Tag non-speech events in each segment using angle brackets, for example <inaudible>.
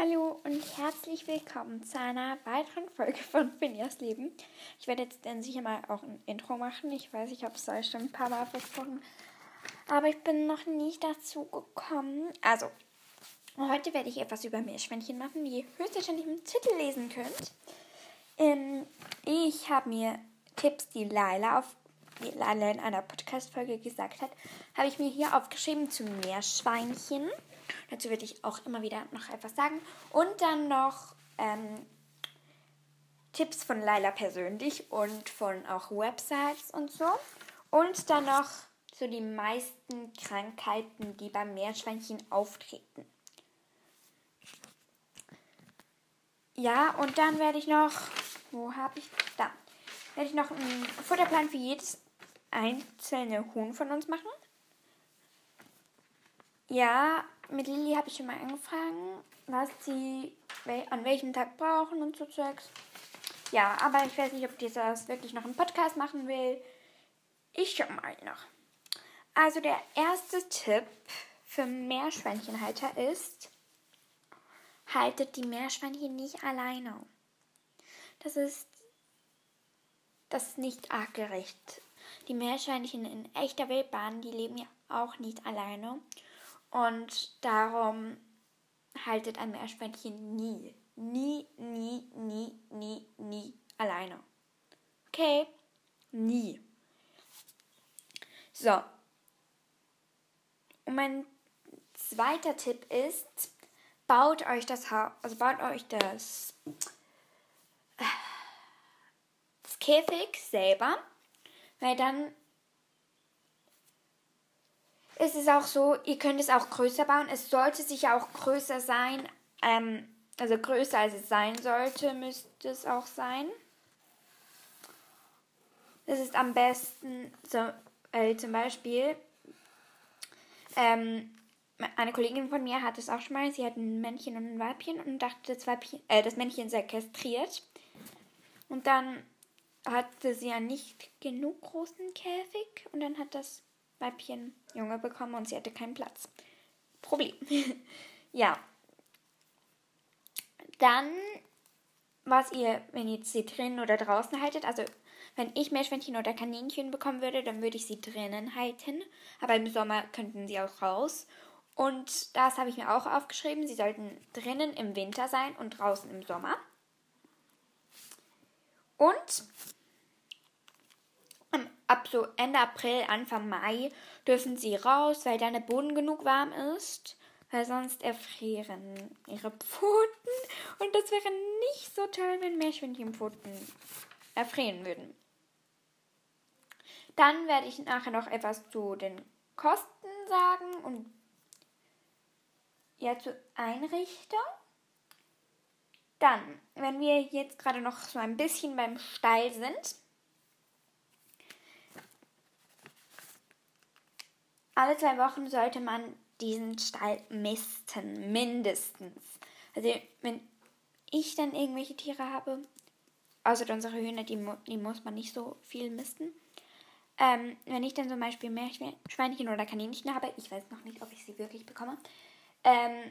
Hallo und herzlich willkommen zu einer weiteren Folge von Finjas Leben. Ich werde jetzt dann sicher mal auch ein Intro machen. Ich weiß, ich habe es euch schon ein paar Mal versprochen, aber ich bin noch nicht dazu gekommen. Also, heute werde ich etwas über Meerschweinchen machen, wie ihr höchstwahrscheinlich im Titel lesen könnt. Ähm, ich habe mir Tipps, die Laila auf die Laila in einer Podcast-Folge gesagt hat, habe ich mir hier aufgeschrieben zu Meerschweinchen. Dazu werde ich auch immer wieder noch etwas sagen. Und dann noch ähm, Tipps von Laila persönlich und von auch Websites und so. Und dann noch so die meisten Krankheiten, die beim Meerschweinchen auftreten. Ja, und dann werde ich noch, wo habe ich, da, werde ich noch einen Futterplan für jedes einzelne Huhn von uns machen. Ja, mit Lilly habe ich schon mal angefangen, was sie an welchem Tag brauchen und so Zeugs. Ja, aber ich weiß nicht, ob die das wirklich noch im Podcast machen will. Ich schau mal noch. Also der erste Tipp für Meerschweinchenhalter ist, haltet die Meerschweinchen nicht alleine. Das ist, das ist nicht artgerecht. Die Meerschweinchen in echter Wildbahn, die leben ja auch nicht alleine. Und darum haltet ein Meerschweinchen nie, nie, nie, nie, nie, nie alleine. Okay? Nie. So. Und mein zweiter Tipp ist, baut euch das Haus, also baut euch das, das Käfig selber, weil dann ist es auch so, ihr könnt es auch größer bauen. Es sollte sicher auch größer sein. Ähm, also größer als es sein sollte, müsste es auch sein. Das ist am besten, so, äh, zum Beispiel, ähm, eine Kollegin von mir hat es auch schon mal. Sie hat ein Männchen und ein Weibchen und dachte, das, Weibchen, äh, das Männchen sei kastriert. Und dann hatte sie einen nicht genug großen Käfig und dann hat das Weibchen Junge bekommen und sie hatte keinen Platz. Problem. <laughs> ja. Dann, was ihr, wenn ihr sie drinnen oder draußen haltet, also wenn ich Meerschweinchen oder Kaninchen bekommen würde, dann würde ich sie drinnen halten. Aber im Sommer könnten sie auch raus. Und das habe ich mir auch aufgeschrieben. Sie sollten drinnen im Winter sein und draußen im Sommer. Und ab so Ende April, Anfang Mai dürfen sie raus, weil dann der Boden genug warm ist, weil sonst erfrieren ihre Pfoten und das wäre nicht so toll, wenn Meerschweinchenpfoten erfrieren würden. Dann werde ich nachher noch etwas zu den Kosten sagen und ja zur Einrichtung. Dann, wenn wir jetzt gerade noch so ein bisschen beim Stall sind, alle zwei Wochen sollte man diesen Stall misten, mindestens. Also wenn ich dann irgendwelche Tiere habe, außer unsere Hühner, die, die muss man nicht so viel misten. Ähm, wenn ich dann zum Beispiel Meerschweinchen oder Kaninchen habe, ich weiß noch nicht, ob ich sie wirklich bekomme, ähm,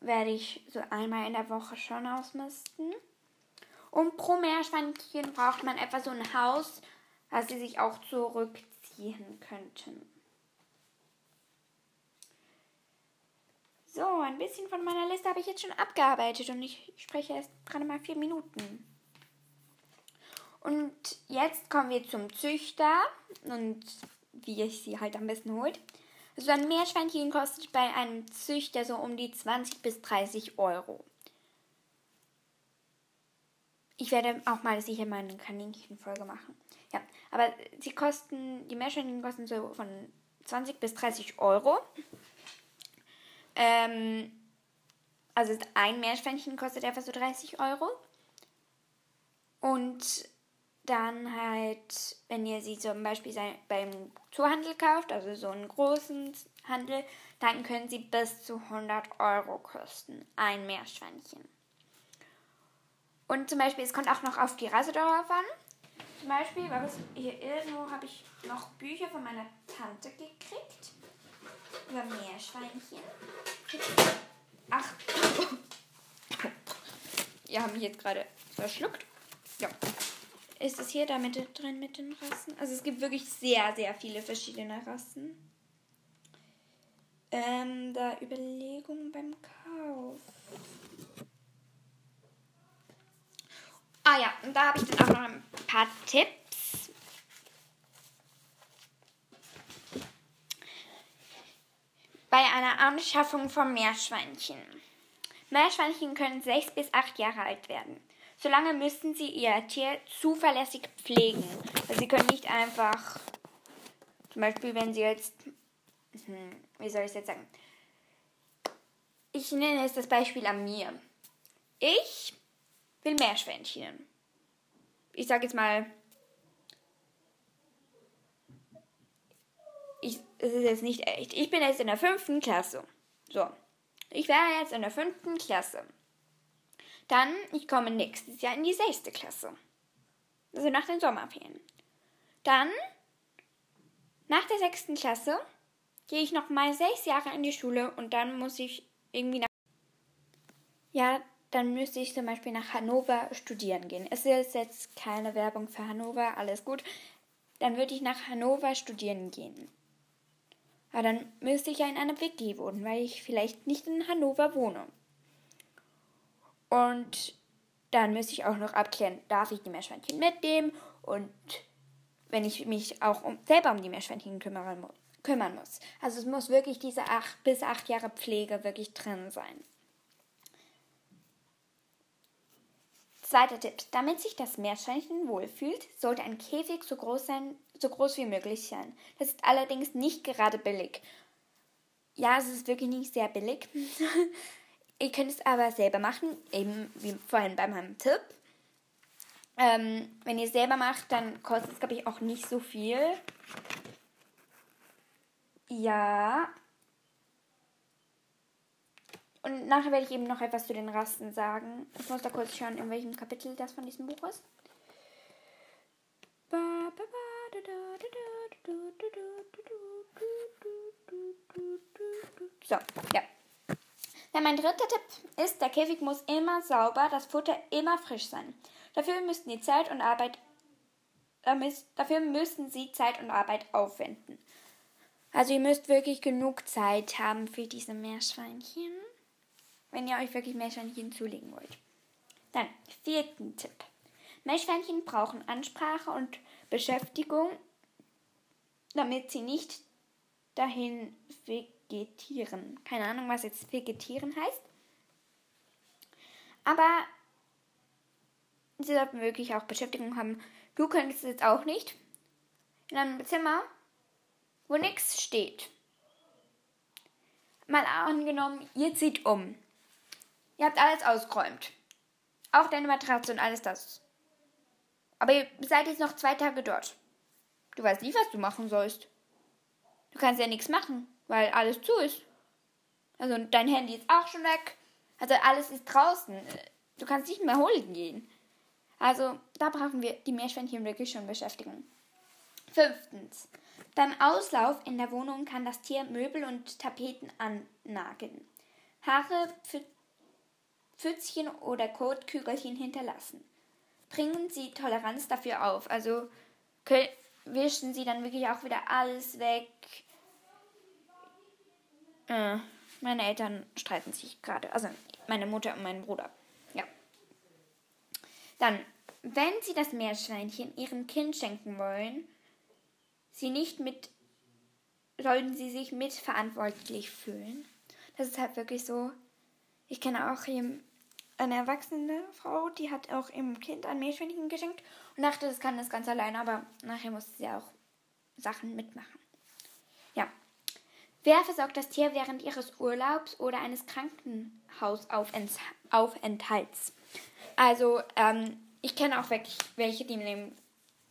werde ich so einmal in der Woche schon ausmisten. Und pro Meerschweinchen braucht man etwa so ein Haus, was sie sich auch zurückziehen könnten. So, ein bisschen von meiner Liste habe ich jetzt schon abgearbeitet und ich spreche erst gerade mal vier Minuten. Und jetzt kommen wir zum Züchter und wie ich sie halt am besten holt. So ein Meerschweinchen kostet bei einem Züchter so um die 20 bis 30 Euro. Ich werde auch mal sicher mal eine Kaninchenfolge machen. Ja, aber sie kosten, die Meerschweinchen kosten so von 20 bis 30 Euro. Ähm, also ein Meerschweinchen kostet etwa so 30 Euro. Und dann halt, wenn ihr sie zum Beispiel beim Zoohandel kauft, also so einen großen Handel, dann können sie bis zu 100 Euro kosten. Ein Meerschweinchen. Und zum Beispiel, es kommt auch noch auf die Rasse darauf an. Zum Beispiel, was hier irgendwo habe ich noch Bücher von meiner Tante gekriegt über Meerschweinchen. Ach, ihr habt mich jetzt gerade verschluckt. Ja. Ist es hier da mit drin mit den Rassen? Also es gibt wirklich sehr, sehr viele verschiedene Rassen. Ähm, da Überlegungen beim Kauf. Ah ja, und da habe ich dann auch noch ein paar Tipps. Bei einer Anschaffung von Meerschweinchen. Meerschweinchen können sechs bis acht Jahre alt werden. Solange müssen sie ihr Tier zuverlässig pflegen. Also sie können nicht einfach, zum Beispiel wenn sie jetzt, hm, wie soll ich es jetzt sagen? Ich nenne jetzt das Beispiel an mir. Ich will Meerschweinchen. Ich sage jetzt mal, ich, es ist jetzt nicht echt. Ich bin jetzt in der fünften Klasse. So. Ich wäre jetzt in der fünften Klasse. Dann, ich komme nächstes Jahr in die sechste Klasse. Also nach den Sommerferien. Dann, nach der sechsten Klasse, gehe ich noch mal sechs Jahre in die Schule und dann muss ich irgendwie nach. Ja, dann müsste ich zum Beispiel nach Hannover studieren gehen. Es ist jetzt keine Werbung für Hannover, alles gut. Dann würde ich nach Hannover studieren gehen. Aber dann müsste ich ja in einer WG wohnen, weil ich vielleicht nicht in Hannover wohne. Und dann müsste ich auch noch abklären, darf ich die Meerschweinchen mitnehmen und wenn ich mich auch um, selber um die Meerschweinchen kümmern, kümmern muss. Also es muss wirklich diese acht bis acht Jahre Pflege wirklich drin sein. Zweiter Tipp. Damit sich das Meerschweinchen wohlfühlt, sollte ein Käfig so groß, sein, so groß wie möglich sein. Das ist allerdings nicht gerade billig. Ja, es ist wirklich nicht sehr billig. <laughs> Ihr könnt es aber selber machen, eben wie vorhin bei meinem Tipp. Ähm, wenn ihr es selber macht, dann kostet es, glaube ich, auch nicht so viel. Ja, und nachher werde ich eben noch etwas zu den Rassen sagen. Ich muss da kurz schauen, in welchem Kapitel das von diesem Buch ist. So, ja. Dann mein dritter Tipp ist, der Käfig muss immer sauber, das Futter immer frisch sein. Dafür müssten die Zeit und Arbeit dafür müssen sie Zeit und Arbeit aufwenden. Also ihr müsst wirklich genug Zeit haben für diese Meerschweinchen wenn ihr euch wirklich Meerschweinchen zulegen wollt. Dann, vierten Tipp. Meerschweinchen brauchen Ansprache und Beschäftigung, damit sie nicht dahin vegetieren. Keine Ahnung, was jetzt vegetieren heißt. Aber sie sollten wirklich auch Beschäftigung haben. Du könntest es jetzt auch nicht. In einem Zimmer, wo nichts steht. Mal angenommen, ihr zieht um. Ihr habt alles ausgeräumt. Auch deine Matratze und alles das. Aber ihr seid jetzt noch zwei Tage dort. Du weißt nicht, was du machen sollst. Du kannst ja nichts machen, weil alles zu ist. Also dein Handy ist auch schon weg. Also alles ist draußen. Du kannst nicht mehr holen gehen. Also da brauchen wir die Meerschweinchen wirklich schon beschäftigen. Fünftens. Beim Auslauf in der Wohnung kann das Tier Möbel und Tapeten annageln. Haare, Pfützchen oder Kotkügelchen hinterlassen. Bringen Sie Toleranz dafür auf. Also wischen Sie dann wirklich auch wieder alles weg. Äh, meine Eltern streiten sich gerade. Also meine Mutter und mein Bruder. Ja. Dann, wenn Sie das Meerschweinchen Ihrem Kind schenken wollen, Sie nicht mit, sollten Sie sich mitverantwortlich fühlen. Das ist halt wirklich so. Ich kenne auch eine erwachsene Frau, die hat auch ihrem Kind ein Meerschweinchen geschenkt und dachte, das kann das ganz alleine, aber nachher musste sie auch Sachen mitmachen. Ja. Wer versorgt das Tier während ihres Urlaubs oder eines Krankenhausaufenthalts? Also, ähm, ich kenne auch wirklich welche, die nehmen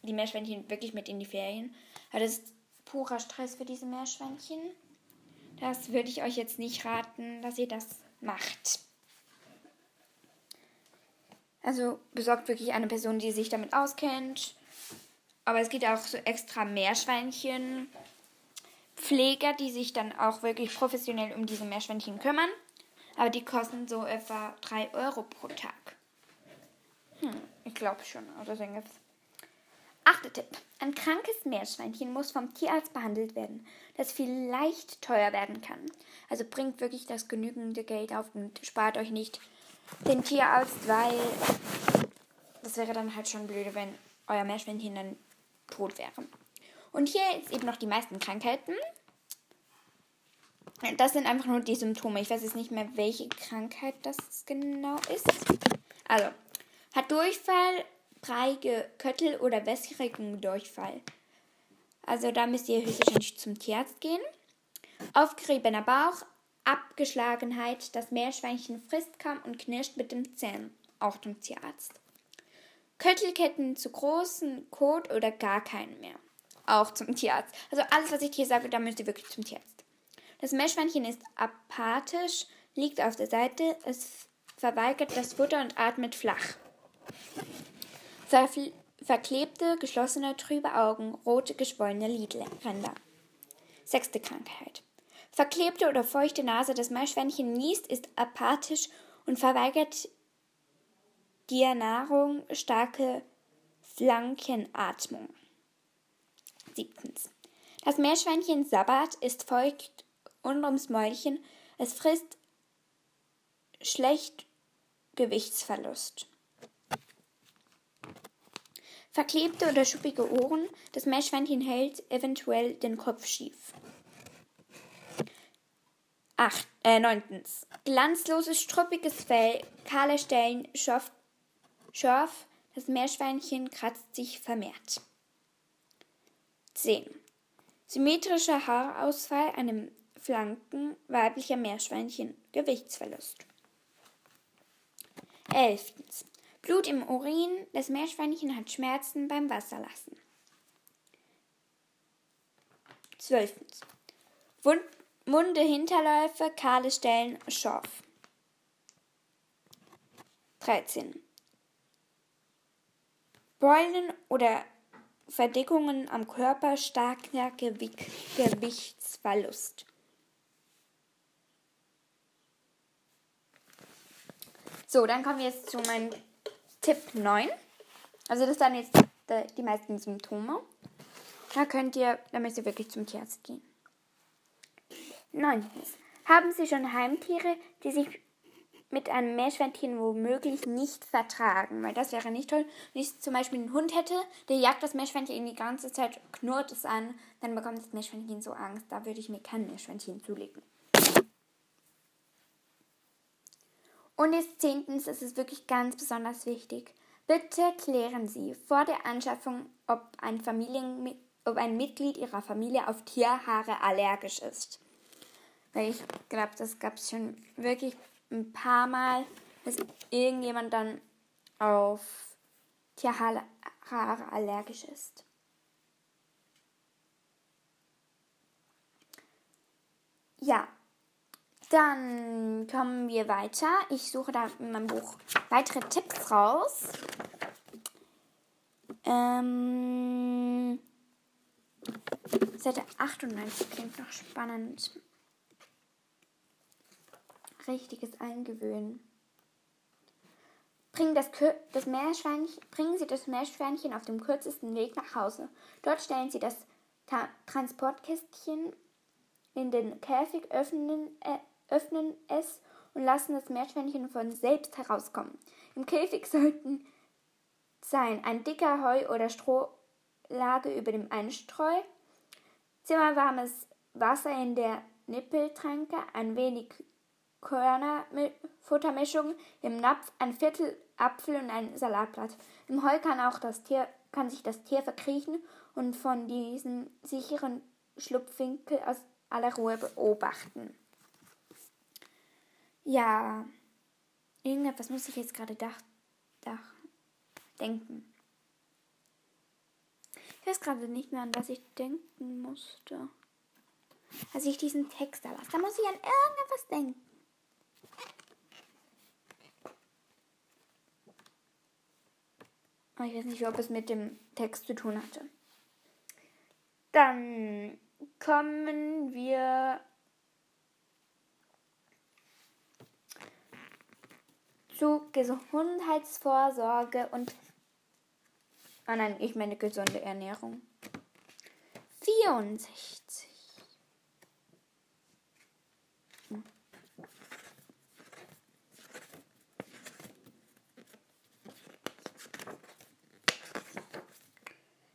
die Meerschweinchen wirklich mit in die Ferien. Aber das ist purer Stress für diese Meerschweinchen. Das würde ich euch jetzt nicht raten, dass ihr das macht. Also besorgt wirklich eine Person, die sich damit auskennt. Aber es gibt auch so extra Meerschweinchen. Pfleger, die sich dann auch wirklich professionell um diese Meerschweinchen kümmern. Aber die kosten so etwa 3 Euro pro Tag. Hm, ich glaube schon. Oder so gibt's. Achter Tipp. Ein krankes Meerschweinchen muss vom Tierarzt behandelt werden, das vielleicht teuer werden kann. Also bringt wirklich das genügende Geld auf und spart euch nicht den Tierarzt, weil das wäre dann halt schon blöd, wenn euer Meerschweinchen dann tot wäre. Und hier ist eben noch die meisten Krankheiten. Das sind einfach nur die Symptome. Ich weiß jetzt nicht mehr, welche Krankheit das genau ist. Also, hat Durchfall, breige Köttel oder wässrigen Durchfall. Also da müsst ihr höchstwahrscheinlich zum Tierarzt gehen. Aufgeriebener Bauch, Abgeschlagenheit, das Meerschweinchen frisst kaum und knirscht mit den Zähnen. Auch zum Tierarzt. Köttelketten zu großen Kot oder gar keinen mehr. Auch zum Tierarzt. Also alles, was ich hier sage, da müsst ihr wirklich zum Tierarzt. Das Meerschweinchen ist apathisch, liegt auf der Seite, es verweigert das Futter und atmet flach. Verfl verklebte, geschlossene, trübe Augen, rote, geschwollene Lidränder. Sechste Krankheit. Verklebte oder feuchte Nase, das Meerschweinchen niest, ist apathisch und verweigert die Nahrung, starke Flankenatmung. Siebtens. Das Meerschweinchen Sabbat ist feucht und ums Mäulchen. Es frisst schlecht Gewichtsverlust. Verklebte oder schuppige Ohren. Das Meerschweinchen hält eventuell den Kopf schief. Acht, äh, neuntens. Glanzloses, struppiges Fell, kahle Stellen, Schorf, Schorf. Das Meerschweinchen kratzt sich vermehrt. 10. Symmetrischer Haarausfall an den Flanken weiblicher Meerschweinchen. Gewichtsverlust. 11. Blut im Urin. Das Meerschweinchen hat Schmerzen beim Wasserlassen. 12. Wund Munde, Hinterläufe, kahle Stellen, Schorf. 13. Beulen oder Verdickungen am Körper, starker Gewichtsverlust. So, dann kommen wir jetzt zu meinem Tipp 9. Also das sind jetzt die meisten Symptome. Da könnt ihr, da müsst ihr wirklich zum Tierarzt gehen. Neuntens. Haben Sie schon Heimtiere, die sich mit einem Meerschweinchen womöglich nicht vertragen? Weil das wäre nicht toll. Wenn ich zum Beispiel einen Hund hätte, der jagt das Meerschweinchen die ganze Zeit, knurrt es an, dann bekommt das Meerschweinchen so Angst. Da würde ich mir kein Meerschweinchen zulegen. Und jetzt zehntens, es ist wirklich ganz besonders wichtig. Bitte klären Sie vor der Anschaffung, ob ein, Familien, ob ein Mitglied Ihrer Familie auf Tierhaare allergisch ist. Weil ich glaube, das gab es schon wirklich ein paar Mal, dass irgendjemand dann auf Tierhaare allergisch ist. Ja, dann kommen wir weiter. Ich suche da in meinem Buch weitere Tipps raus. Ähm, Seite 98 klingt noch spannend richtiges Eingewöhnen. Bringen, das, das Meerschweinchen, bringen Sie das Meerschweinchen auf dem kürzesten Weg nach Hause. Dort stellen Sie das Ta Transportkästchen in den Käfig, öffnen, äh, öffnen es und lassen das Meerschweinchen von selbst herauskommen. Im Käfig <laughs> sollten sein ein dicker Heu- oder Strohlage über dem Einstreu, zimmerwarmes Wasser in der Nippeltränke, ein wenig Körnerfuttermischung im Napf, ein Viertel Apfel und ein Salatblatt. Im Heu kann auch das Tier, kann sich das Tier verkriechen und von diesem sicheren Schlupfwinkel aus aller Ruhe beobachten. Ja, irgendetwas muss ich jetzt gerade dach, dach, denken. Ich weiß gerade nicht mehr, an was ich denken musste. Als ich diesen Text da las, da muss ich an irgendetwas denken. Ich weiß nicht, ob es mit dem Text zu tun hatte. Dann kommen wir zu Gesundheitsvorsorge und Ah nein, ich meine gesunde Ernährung. 64.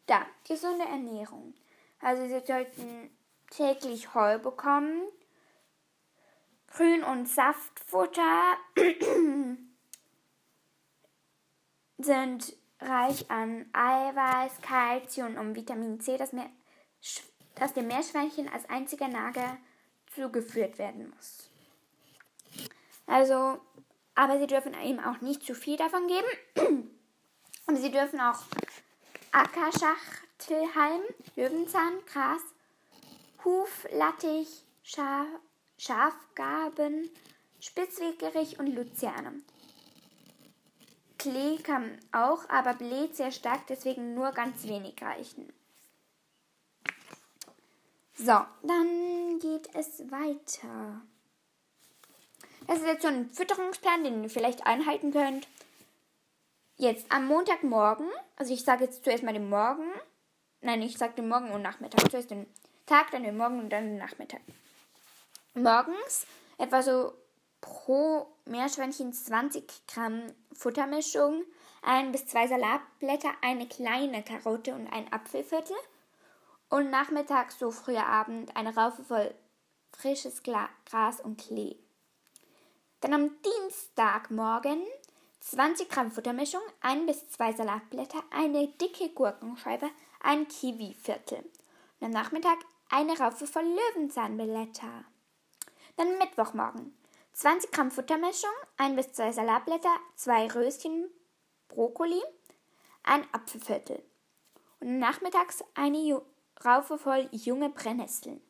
Da, gesunde Ernährung. Also Sie sollten täglich Heu bekommen, Grün- und Saftfutter <clears throat> sind reich an Eiweiß, Kalzium und Vitamin C, das, mehr, das dem Meerschweinchen als einziger Nager zugeführt werden muss. Also, aber sie dürfen ihm auch nicht zu viel davon geben. <clears throat> Und sie dürfen auch Ackerschachtelhalm, Löwenzahn, Gras, Huflattich, Schaf, Schafgaben, Spitzwegerich und Luzerne. Klee kann auch, aber bläht sehr stark, deswegen nur ganz wenig reichen. So, dann geht es weiter. Das ist jetzt so ein Fütterungsplan, den ihr vielleicht einhalten könnt. Jetzt am Montagmorgen, also ich sage jetzt zuerst mal den Morgen. Nein, ich sage den Morgen und Nachmittag. Zuerst den Tag, dann den Morgen und dann den Nachmittag. Morgens etwa so pro Meerschweinchen 20 Gramm Futtermischung, ein bis zwei Salatblätter, eine kleine Karotte und ein Apfelviertel. Und nachmittags, so früher Abend, eine Raufe voll frisches Gras und Klee. Dann am Dienstagmorgen 20 Gramm Futtermischung, ein bis zwei Salatblätter, eine dicke Gurkenscheibe, ein Kiwiviertel. Und am Nachmittag eine Raufe voll Löwenzahnblätter. Dann Mittwochmorgen 20 Gramm Futtermischung, ein bis zwei Salatblätter, zwei Röschen Brokkoli, ein Apfelviertel. Und nachmittags eine Ju Raufe voll junge Brennnesseln.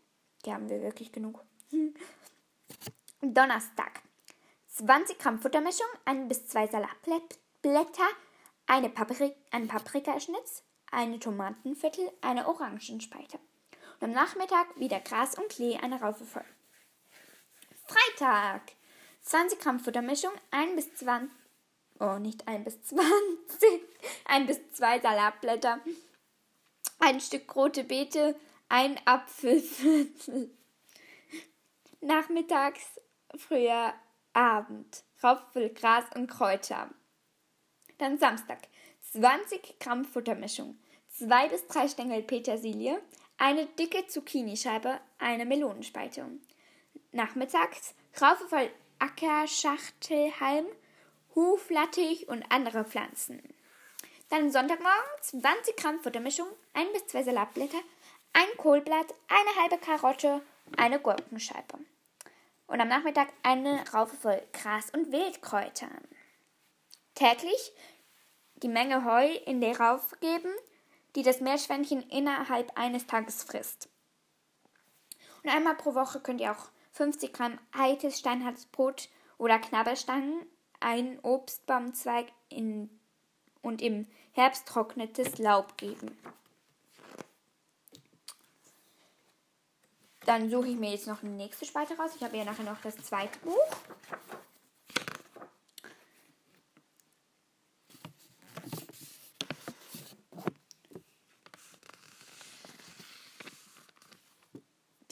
Die haben wir wirklich genug. <laughs> Donnerstag. 20 Gramm Futtermischung, ein bis zwei Salatblätter, eine Papri ein Paprikaschnitz, eine Tomatenviertel, eine Orangenspalte. Und am Nachmittag wieder Gras und Klee, eine Raufe voll. Freitag. 20 Gramm Futtermischung, 1 bis 20, oh nicht 1 bis 20, 1 <laughs> bis 2 Salatblätter, ein Stück rote Beete, ein Apfelviertel. Nachmittags, früher Abend, Raupfel, Gras und Kräuter. Dann Samstag, 20 Gramm Futtermischung, 2 bis 3 Stängel Petersilie, eine dicke Zucchinischeibe, eine Melonenspalte nachmittags Raufe voll Ackerschachtelhalm, Huflattich und andere Pflanzen. Dann Sonntagmorgen 20 Gramm Futtermischung, ein bis zwei Salatblätter, ein Kohlblatt, eine halbe Karotte, eine Gurkenscheibe. Und am Nachmittag eine Raufe voll Gras und Wildkräuter. Täglich die Menge Heu in der Raufe geben, die das Meerschweinchen innerhalb eines Tages frisst. Und einmal pro Woche könnt ihr auch 50 Gramm altes steinhartes Brot oder Knabberstangen, einen Obstbaumzweig in, und im Herbst trocknetes Laub geben. Dann suche ich mir jetzt noch eine nächste Spalte raus. Ich habe ja nachher noch das zweite Buch.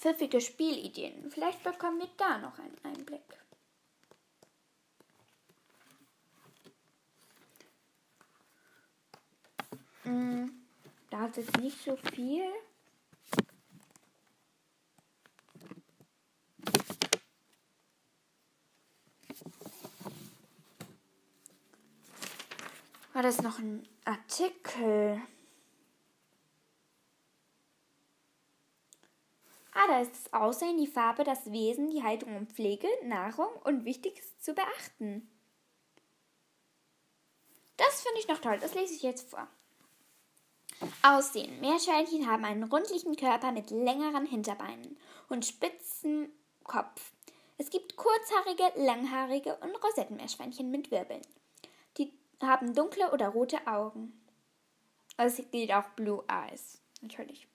Pfiffige Spielideen. Vielleicht bekommen wir da noch einen Einblick. Hm, da ist jetzt nicht so viel. War das noch ein Artikel? Da ist das Aussehen, die Farbe, das Wesen, die Haltung und Pflege, Nahrung und Wichtiges zu beachten. Das finde ich noch toll, das lese ich jetzt vor. Aussehen. Meerschweinchen haben einen rundlichen Körper mit längeren Hinterbeinen und spitzen Kopf. Es gibt kurzhaarige, langhaarige und Rosettenmeerschweinchen mit Wirbeln. Die haben dunkle oder rote Augen. Also es gibt auch Blue Eyes, natürlich.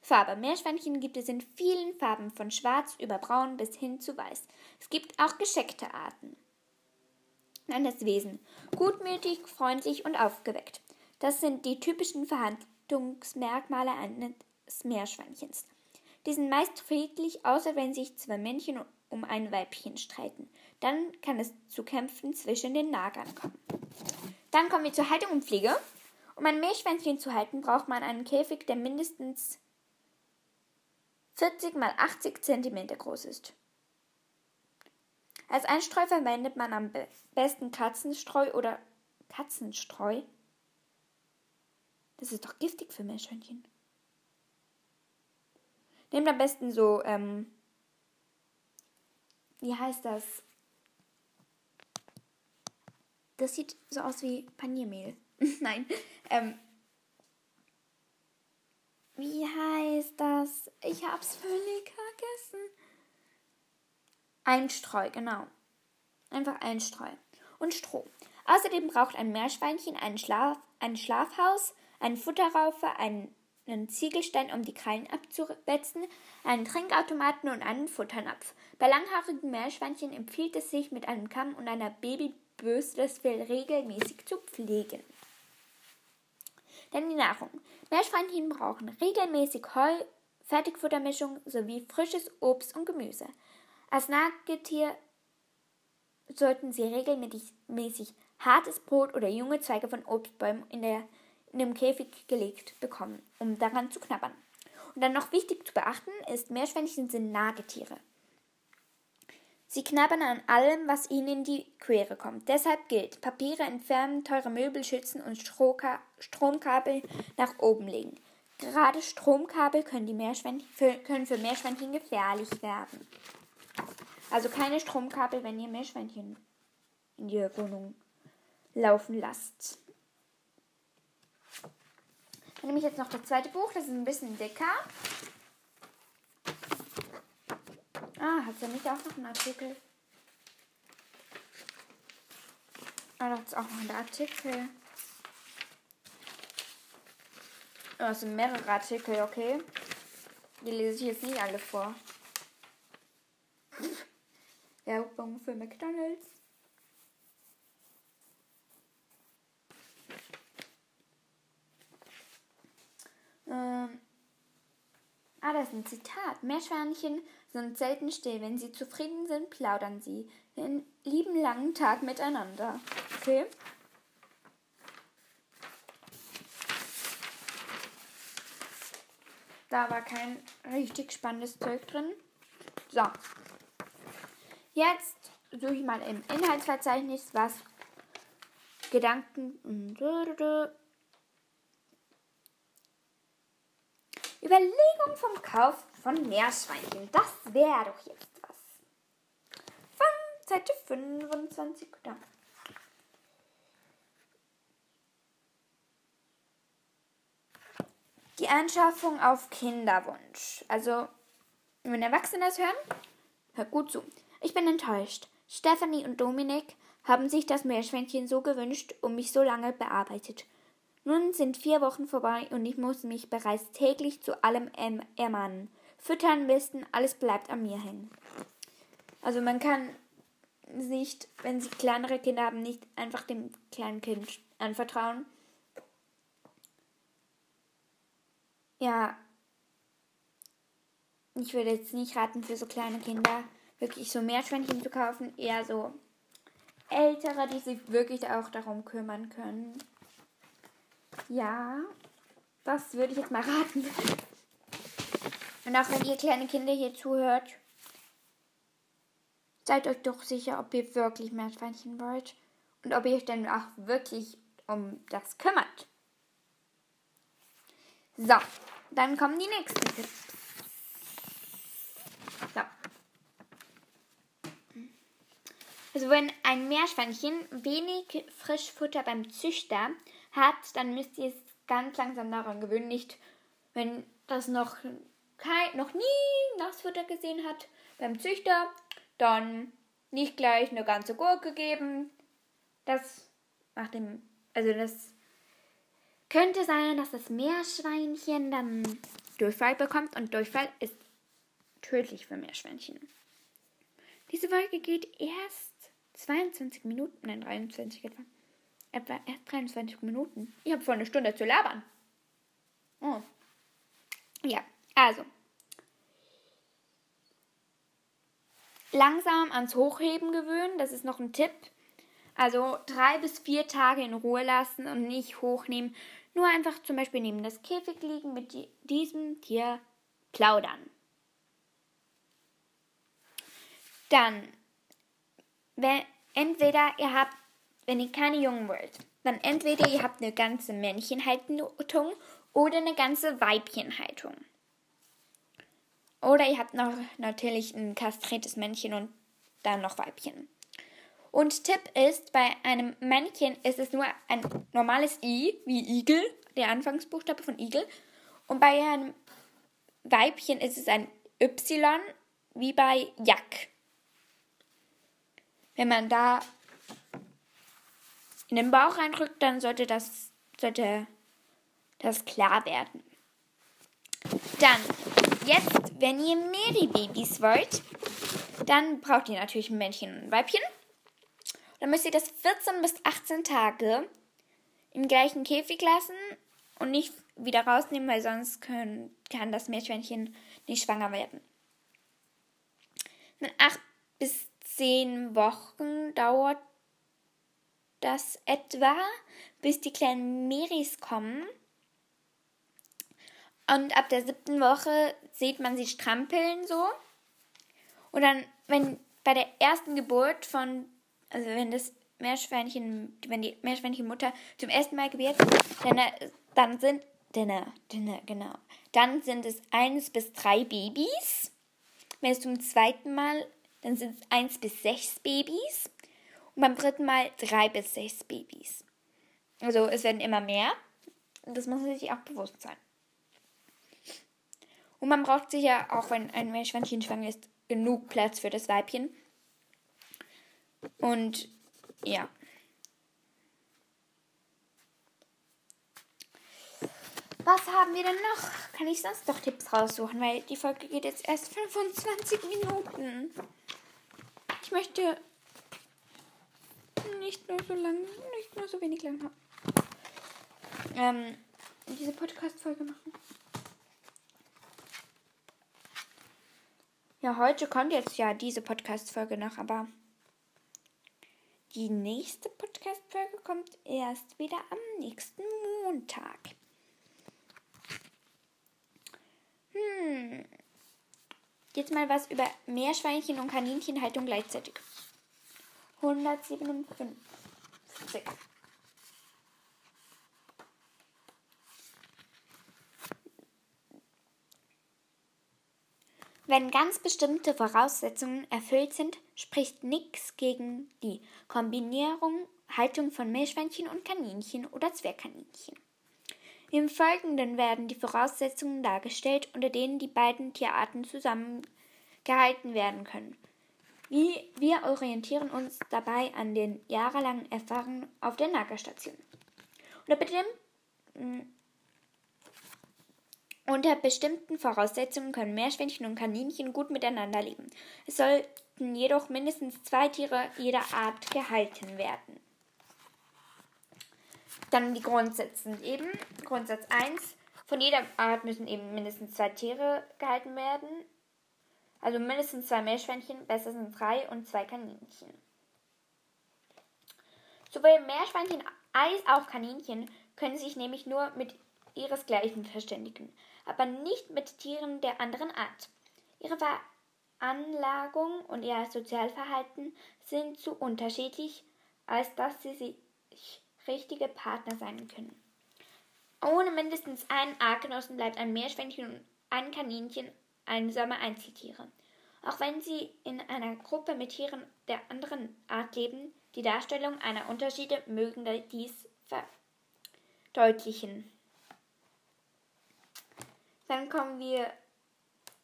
Farbe. Meerschweinchen gibt es in vielen Farben, von schwarz über braun bis hin zu weiß. Es gibt auch gescheckte Arten. eines Wesen. Gutmütig, freundlich und aufgeweckt. Das sind die typischen Verhandlungsmerkmale eines Meerschweinchens. Die sind meist friedlich, außer wenn sich zwei Männchen um ein Weibchen streiten. Dann kann es zu Kämpfen zwischen den Nagern kommen. Dann kommen wir zur Haltung und Pflege. Um ein Meerschweinchen zu halten, braucht man einen Käfig, der mindestens 40 mal 80 cm groß ist. Als Einstreu verwendet man am besten Katzenstreu oder Katzenstreu. Das ist doch giftig für Meerschweinchen. Nehmt am besten so, ähm, wie heißt das? Das sieht so aus wie Paniermehl. <laughs> Nein, ähm, wie heißt das? Ich hab's völlig vergessen. Einstreu, genau. Einfach Einstreu. Und Stroh. Außerdem braucht ein Meerschweinchen ein, Schlaf, ein Schlafhaus, einen Futterraufe, einen, einen Ziegelstein, um die Krallen abzuwetzen, einen Trinkautomaten und einen Futternapf. Bei langhaarigen Meerschweinchen empfiehlt es sich, mit einem Kamm und einer Babybürste das Fell regelmäßig zu pflegen. Denn die Nahrung. Meerschweinchen brauchen regelmäßig Heu, Fertigfuttermischung sowie frisches Obst und Gemüse. Als Nagetier sollten sie regelmäßig hartes Brot oder junge Zweige von Obstbäumen in, der, in dem Käfig gelegt bekommen, um daran zu knabbern. Und dann noch wichtig zu beachten ist, Meerschweinchen sind Nagetiere. Sie knabbern an allem, was ihnen in die Quere kommt. Deshalb gilt, Papiere entfernen, teure Möbel schützen und Stromkabel nach oben legen. Gerade Stromkabel können, die für, können für Meerschweinchen gefährlich werden. Also keine Stromkabel, wenn ihr Meerschweinchen in die Wohnung laufen lasst. Dann nehme ich jetzt noch das zweite Buch, das ist ein bisschen dicker. Ah, hat er nicht auch noch einen Artikel? Ah, da es auch noch einen Artikel. Oh, es sind mehrere Artikel, okay. Die lese ich jetzt nicht alle vor. Werbung für McDonalds. Ähm. Ah, das ist ein Zitat. Meerschweinchen sind selten still. Wenn sie zufrieden sind, plaudern sie den lieben langen Tag miteinander. Okay? Da war kein richtig spannendes Zeug drin. So. Jetzt suche ich mal im Inhaltsverzeichnis, was Gedanken. Überlegung vom Kauf von Meerschweinchen. Das wäre doch jetzt was. Von Seite 25. Da. Die Anschaffung auf Kinderwunsch. Also, wenn Erwachsene das hören, hört gut zu. Ich bin enttäuscht. Stephanie und Dominik haben sich das Meerschweinchen so gewünscht und mich so lange bearbeitet. Nun sind vier Wochen vorbei und ich muss mich bereits täglich zu allem ermahnen. Füttern, misten, alles bleibt an mir hängen. Also man kann nicht, wenn sie kleinere Kinder haben, nicht einfach dem kleinen Kind anvertrauen. Ja, ich würde jetzt nicht raten für so kleine Kinder wirklich so Meerschweinchen zu kaufen, eher so ältere, die sich wirklich auch darum kümmern können. Ja, das würde ich jetzt mal raten. Und auch wenn ihr kleine Kinder hier zuhört, seid euch doch sicher, ob ihr wirklich Meerschweinchen wollt und ob ihr euch dann auch wirklich um das kümmert. So, dann kommen die nächsten Tipps. So. Also wenn ein Meerschweinchen wenig Frischfutter beim Züchter hat, dann müsst ihr es ganz langsam daran gewöhnen. Nicht, wenn das noch, kein, noch nie Nassfutter gesehen hat beim Züchter, dann nicht gleich eine ganze Gurke geben. Das macht dem, also das könnte sein, dass das Meerschweinchen dann Durchfall bekommt und Durchfall ist tödlich für Meerschweinchen. Diese Folge geht erst 22 Minuten, nein, 23 etwa. Etwa erst 23 Minuten. Ich habe vor eine Stunde zu labern. Oh. Ja, also. Langsam ans Hochheben gewöhnen, das ist noch ein Tipp. Also drei bis vier Tage in Ruhe lassen und nicht hochnehmen. Nur einfach zum Beispiel neben das Käfig liegen, mit diesem Tier plaudern. Dann, wenn, entweder ihr habt, wenn ihr keine Jungen wollt, dann entweder ihr habt eine ganze Männchenhaltung oder eine ganze Weibchenhaltung. Oder ihr habt noch natürlich ein kastriertes Männchen und dann noch Weibchen. Und Tipp ist, bei einem Männchen ist es nur ein normales I, wie Igel, der Anfangsbuchstabe von Igel. Und bei einem Weibchen ist es ein Y, wie bei Jack. Wenn man da in den Bauch reindrückt, dann sollte das, sollte das klar werden. Dann, jetzt, wenn ihr mehrere Babys wollt, dann braucht ihr natürlich ein Männchen und ein Weibchen. Dann müsst ihr das 14 bis 18 Tage im gleichen Käfig lassen und nicht wieder rausnehmen, weil sonst können, kann das Meerschweinchen nicht schwanger werden. Mit 8 bis 10 Wochen dauert das etwa, bis die kleinen Meris kommen. Und ab der siebten Woche sieht man sie strampeln so. Und dann, wenn bei der ersten Geburt von also wenn das Meerschweinchen, wenn die Meerschweinchenmutter zum ersten Mal gebiert, dann, dann sind, dann, dann, genau, dann sind es eins bis drei Babys. Wenn es zum zweiten Mal, dann sind es eins bis sechs Babys. Und beim dritten Mal drei bis sechs Babys. Also es werden immer mehr. Und das muss man sich auch bewusst sein. Und man braucht sicher, auch wenn ein Meerschweinchen schwanger ist, genug Platz für das Weibchen. Und ja. Was haben wir denn noch? Kann ich sonst noch Tipps raussuchen? Weil die Folge geht jetzt erst 25 Minuten. Ich möchte nicht nur so lang, nicht nur so wenig lang haben. Ähm, diese Podcast-Folge machen. Ja, heute kommt jetzt ja diese Podcast-Folge noch, aber die nächste Podcast-Folge kommt erst wieder am nächsten Montag. Hm. Jetzt mal was über Meerschweinchen und Kaninchenhaltung gleichzeitig. 157. Wenn ganz bestimmte Voraussetzungen erfüllt sind, spricht nichts gegen die Kombinierung Haltung von Meerschweinchen und Kaninchen oder Zwergkaninchen. Im Folgenden werden die Voraussetzungen dargestellt, unter denen die beiden Tierarten zusammengehalten werden können. Wir orientieren uns dabei an den jahrelangen Erfahrungen auf der Nagerstation. Unter bitte unter bestimmten Voraussetzungen können Meerschweinchen und Kaninchen gut miteinander leben. Es sollten jedoch mindestens zwei Tiere jeder Art gehalten werden. Dann die Grundsätze sind eben Grundsatz 1. Von jeder Art müssen eben mindestens zwei Tiere gehalten werden. Also mindestens zwei Meerschweinchen, besser sind drei und zwei Kaninchen. Sowohl Meerschweinchen als auch Kaninchen können sich nämlich nur mit ihresgleichen verständigen aber nicht mit Tieren der anderen Art. Ihre Veranlagung und ihr Sozialverhalten sind zu unterschiedlich, als dass sie sich richtige Partner sein können. Ohne mindestens einen Artgenossen bleibt ein Meerschweinchen und ein Kaninchen einsame Einzeltiere. Auch wenn sie in einer Gruppe mit Tieren der anderen Art leben, die Darstellung einer Unterschiede mögen dies verdeutlichen. Dann kommen wir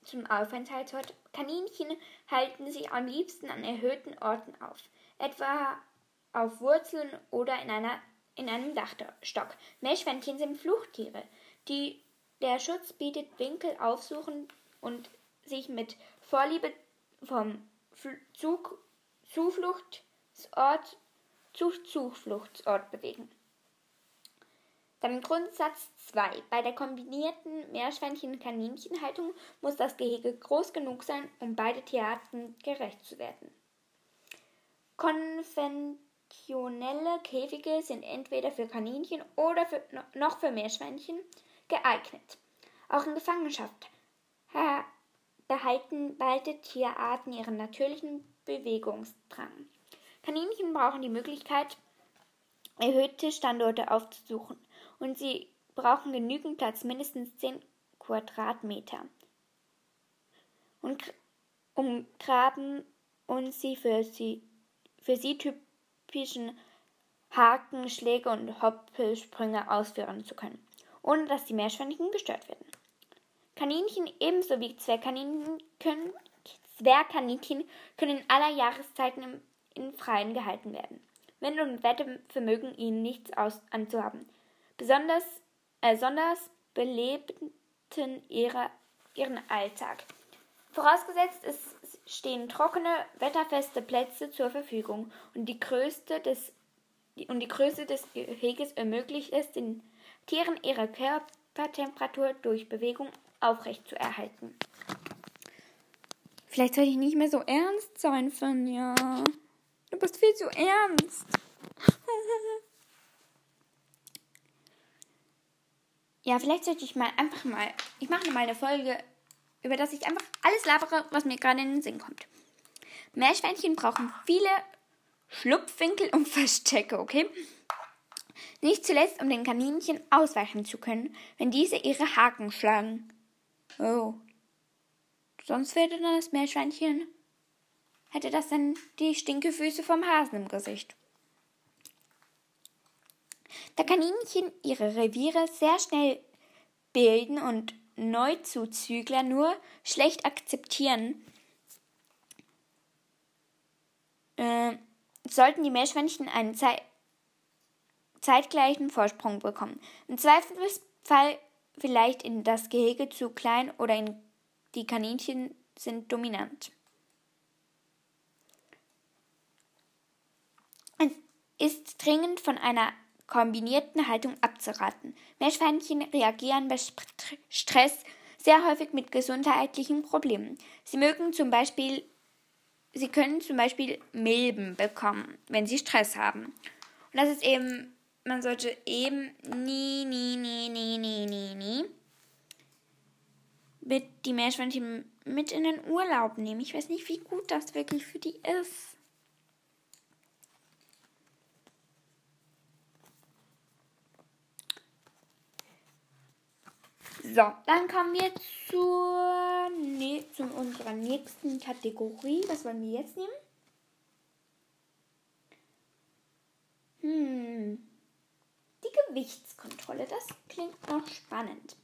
zum Aufenthaltsort. Kaninchen halten sich am liebsten an erhöhten Orten auf, etwa auf Wurzeln oder in, einer, in einem Dachstock. Meerschweinchen sind Fluchttiere, die der Schutz bietet, Winkel aufsuchen und sich mit Vorliebe vom Zug, Zuflucht Zufluchtsort zu Zufluchtsort bewegen. Dann Grundsatz 2. Bei der kombinierten Meerschweinchen-Kaninchenhaltung muss das Gehege groß genug sein, um beide Tierarten gerecht zu werden. Konventionelle Käfige sind entweder für Kaninchen oder für, noch für Meerschweinchen geeignet. Auch in Gefangenschaft behalten beide Tierarten ihren natürlichen Bewegungsdrang. Kaninchen brauchen die Möglichkeit, erhöhte Standorte aufzusuchen und sie brauchen genügend Platz, mindestens 10 Quadratmeter, und umgraben und sie für sie, für sie typischen Haken, Schläge und Hoppelsprünge ausführen zu können, ohne dass die Meerschweinchen gestört werden. Kaninchen ebenso wie Zwergkaninchen können, Zwergkaninchen können in aller Jahreszeiten im, in Freien gehalten werden. Wind und Wetter vermögen ihnen nichts aus, anzuhaben. Besonders, äh, besonders belebten ihre, ihren Alltag. Vorausgesetzt, es stehen trockene, wetterfeste Plätze zur Verfügung und die Größe des, und die Größe des Geheges ermöglicht es den Tieren ihre Körpertemperatur durch Bewegung aufrecht zu erhalten. Vielleicht sollte ich nicht mehr so ernst sein, Finja. Du bist viel zu ernst. <laughs> ja, vielleicht sollte ich mal einfach mal. Ich mache mal eine Folge, über das ich einfach alles labere, was mir gerade in den Sinn kommt. Meerschweinchen brauchen viele Schlupfwinkel und <laughs> Verstecke, okay? Nicht zuletzt, um den Kaninchen ausweichen zu können, wenn diese ihre Haken schlagen. Oh. Sonst wäre dann das Meerschweinchen. Hätte das dann die Stinkefüße vom Hasen im Gesicht. Da Kaninchen ihre Reviere sehr schnell bilden und Neuzuzügler nur schlecht akzeptieren, äh, sollten die Meerschweinchen einen Ze zeitgleichen Vorsprung bekommen. Im Zweifelsfall vielleicht in das Gehege zu klein oder in die Kaninchen sind dominant. Es ist dringend von einer kombinierten Haltung abzuraten. Meerschweinchen reagieren bei Stress sehr häufig mit gesundheitlichen Problemen. Sie mögen zum Beispiel, sie können zum Beispiel Milben bekommen, wenn sie Stress haben. Und das ist eben man sollte eben nie, nie, nie, nie, nie, nie, nie mit die Meerschweinchen mit in den Urlaub nehmen. Ich weiß nicht, wie gut das wirklich für die ist. So, dann kommen wir zur, ne, zu unserer nächsten Kategorie. Was wollen wir jetzt nehmen? Hm. Die Gewichtskontrolle, das klingt noch spannend.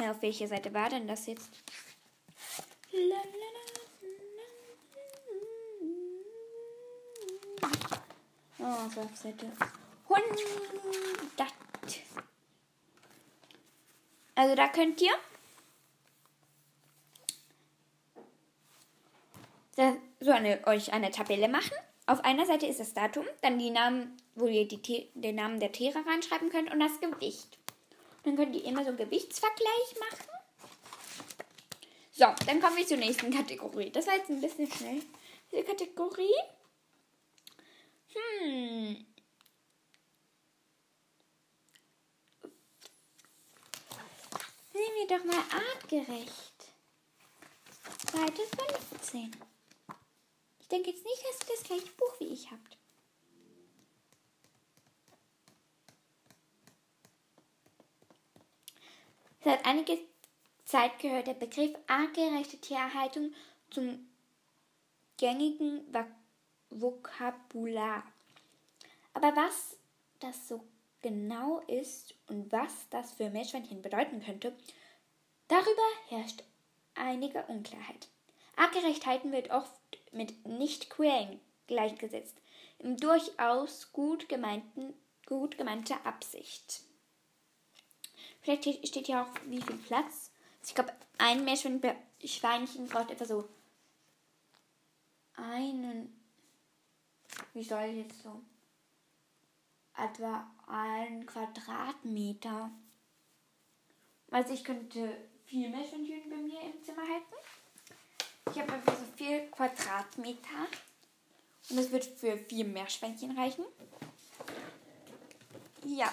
Ja, auf welche Seite war denn das jetzt? Oh, auf Seite 100. Also da könnt ihr so eine, euch eine Tabelle machen. Auf einer Seite ist das Datum, dann die Namen, wo ihr die, den Namen der Tiere reinschreiben könnt und das Gewicht. Dann könnt ihr immer so einen Gewichtsvergleich machen. So, dann kommen wir zur nächsten Kategorie. Das war jetzt ein bisschen schnell. Diese Kategorie. Hm. Nehmen wir doch mal artgerecht. Seite 15. Ich denke jetzt nicht, dass ihr das gleiche Buch wie ich habt. Seit einiger Zeit gehört der Begriff artgerechte Tierhaltung zum gängigen Vokabular. Aber was das so genau ist und was das für Meerschweinchen bedeuten könnte, darüber herrscht einige Unklarheit. Artgerecht halten wird oft mit nicht queer gleichgesetzt, im durchaus gut gemeinten, gut gemeinte Absicht. Vielleicht steht hier auch, wie viel Platz. Also ich glaube, ein Meerschweinchen braucht etwa so einen, wie soll ich jetzt so, etwa einen Quadratmeter. Also ich könnte vier Meerschweinchen bei mir im Zimmer halten. Ich habe einfach so vier Quadratmeter. Und das wird für vier Meerschweinchen reichen. Ja.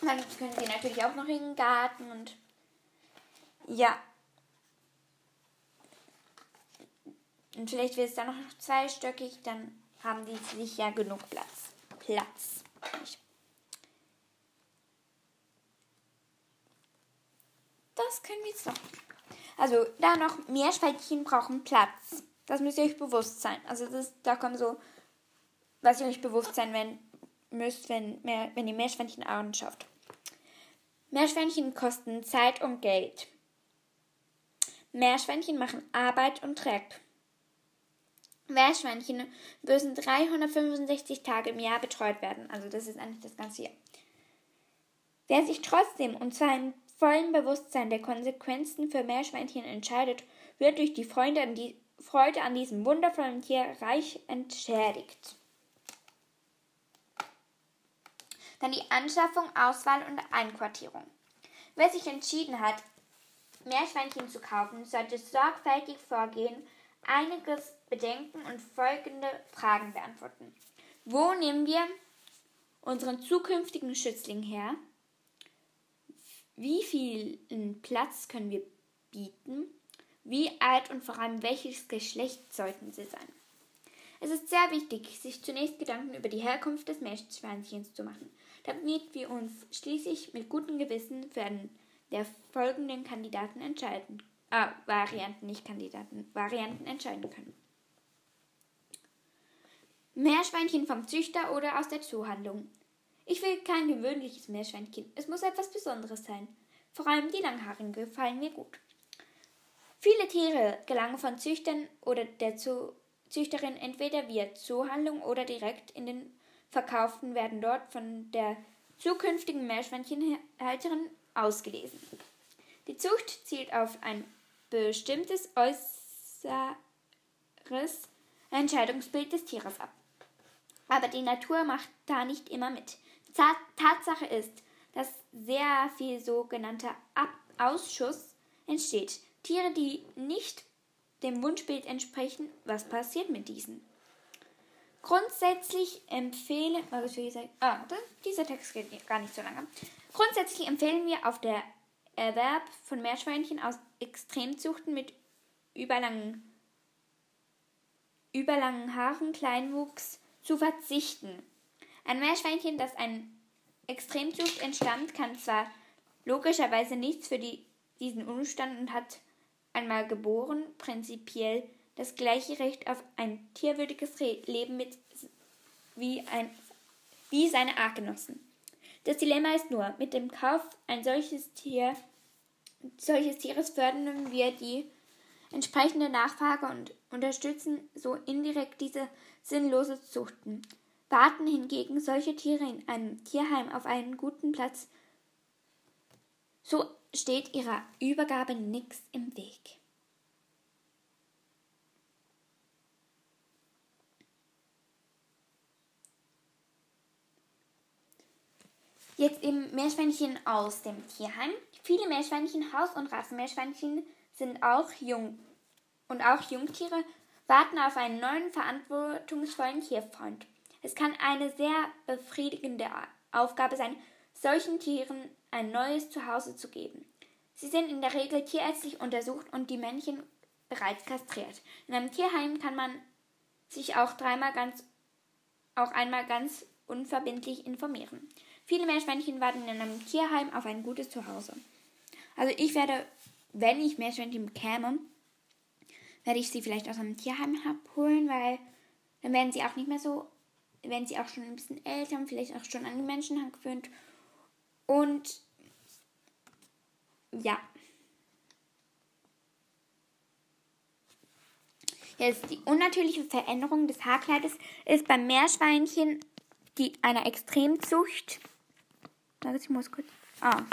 Dann können sie natürlich auch noch in den Garten und ja. Und vielleicht wird es dann noch zweistöckig, dann haben die sicher genug Platz. Platz. Das können wir jetzt noch. Also, da noch Meerschweinchen brauchen Platz. Das müsst ihr euch bewusst sein. Also, das, da kommt so, was ihr euch bewusst sein wenn, müsst, wenn, mehr, wenn ihr Meerschweinchen anschaut. Meerschweinchen kosten Zeit und Geld. Meerschweinchen machen Arbeit und Dreck. Meerschweinchen müssen 365 Tage im Jahr betreut werden. Also das ist eigentlich das ganze Jahr. Wer sich trotzdem und zwar im vollen Bewusstsein der Konsequenzen für Meerschweinchen entscheidet, wird durch die Freude an, die, Freude an diesem wundervollen Tier reich entschädigt. Dann die Anschaffung, Auswahl und Einquartierung. Wer sich entschieden hat, Meerschweinchen zu kaufen, sollte sorgfältig vorgehen, einiges bedenken und folgende Fragen beantworten. Wo nehmen wir unseren zukünftigen Schützling her? Wie viel Platz können wir bieten? Wie alt und vor allem welches Geschlecht sollten sie sein? Es ist sehr wichtig, sich zunächst Gedanken über die Herkunft des Meerschweinchens zu machen, damit wir uns schließlich mit gutem Gewissen für einen der folgenden Kandidaten entscheiden, äh, Varianten, nicht Kandidaten, Varianten entscheiden können. Meerschweinchen vom Züchter oder aus der Zuhandlung. Ich will kein gewöhnliches Meerschweinchen. Es muss etwas Besonderes sein. Vor allem die Langhaarigen gefallen mir gut. Viele Tiere gelangen von Züchtern oder der Züchterin entweder via Zuhandlung oder direkt in den verkauften werden dort von der zukünftigen Meerschweinchenhalterin ausgelesen. Die Zucht zielt auf ein bestimmtes äußeres Entscheidungsbild des Tieres ab. Aber die Natur macht da nicht immer mit. Tatsache ist, dass sehr viel sogenannter Ab Ausschuss entsteht. Tiere, die nicht dem Wunschbild entsprechen, was passiert mit diesen? Grundsätzlich empfehlen, also wie gesagt, ah, dieser Text geht gar nicht so lange. Grundsätzlich empfehlen wir auf der Erwerb von Meerschweinchen aus Extremzuchten mit überlangen, überlangen Haaren, Kleinwuchs zu verzichten. Ein Meerschweinchen, das ein Extremzucht entstammt, kann zwar logischerweise nichts für die, diesen Umstand und hat einmal geboren, prinzipiell das gleiche Recht auf ein tierwürdiges Leben mit wie, ein, wie seine Artgenossen. Das Dilemma ist nur, mit dem Kauf ein solches Tier, solches Tieres fördern wir die entsprechende Nachfrage und unterstützen so indirekt diese sinnlose Zuchten. Warten hingegen solche Tiere in einem Tierheim auf einen guten Platz, so steht ihrer Übergabe nichts im Weg. Jetzt eben Meerschweinchen aus dem Tierheim. Viele Meerschweinchen, Haus- und Rassenmeerschweinchen sind auch jung und auch Jungtiere warten auf einen neuen verantwortungsvollen Tierfreund. Es kann eine sehr befriedigende Aufgabe sein, solchen Tieren ein neues Zuhause zu geben. Sie sind in der Regel tierärztlich untersucht und die Männchen bereits kastriert. In einem Tierheim kann man sich auch dreimal ganz, auch einmal ganz unverbindlich informieren. Viele Meerschweinchen warten in einem Tierheim auf ein gutes Zuhause. Also ich werde, wenn ich Meerschweinchen bekäme, werde ich sie vielleicht aus einem Tierheim abholen, weil dann werden sie auch nicht mehr so, werden sie auch schon ein bisschen älter und vielleicht auch schon an die Menschen gewöhnt. Und ja. Jetzt die unnatürliche Veränderung des Haarkleides ist beim Meerschweinchen die einer Extremzucht. Warte, ich muss kurz. Ah. Hm.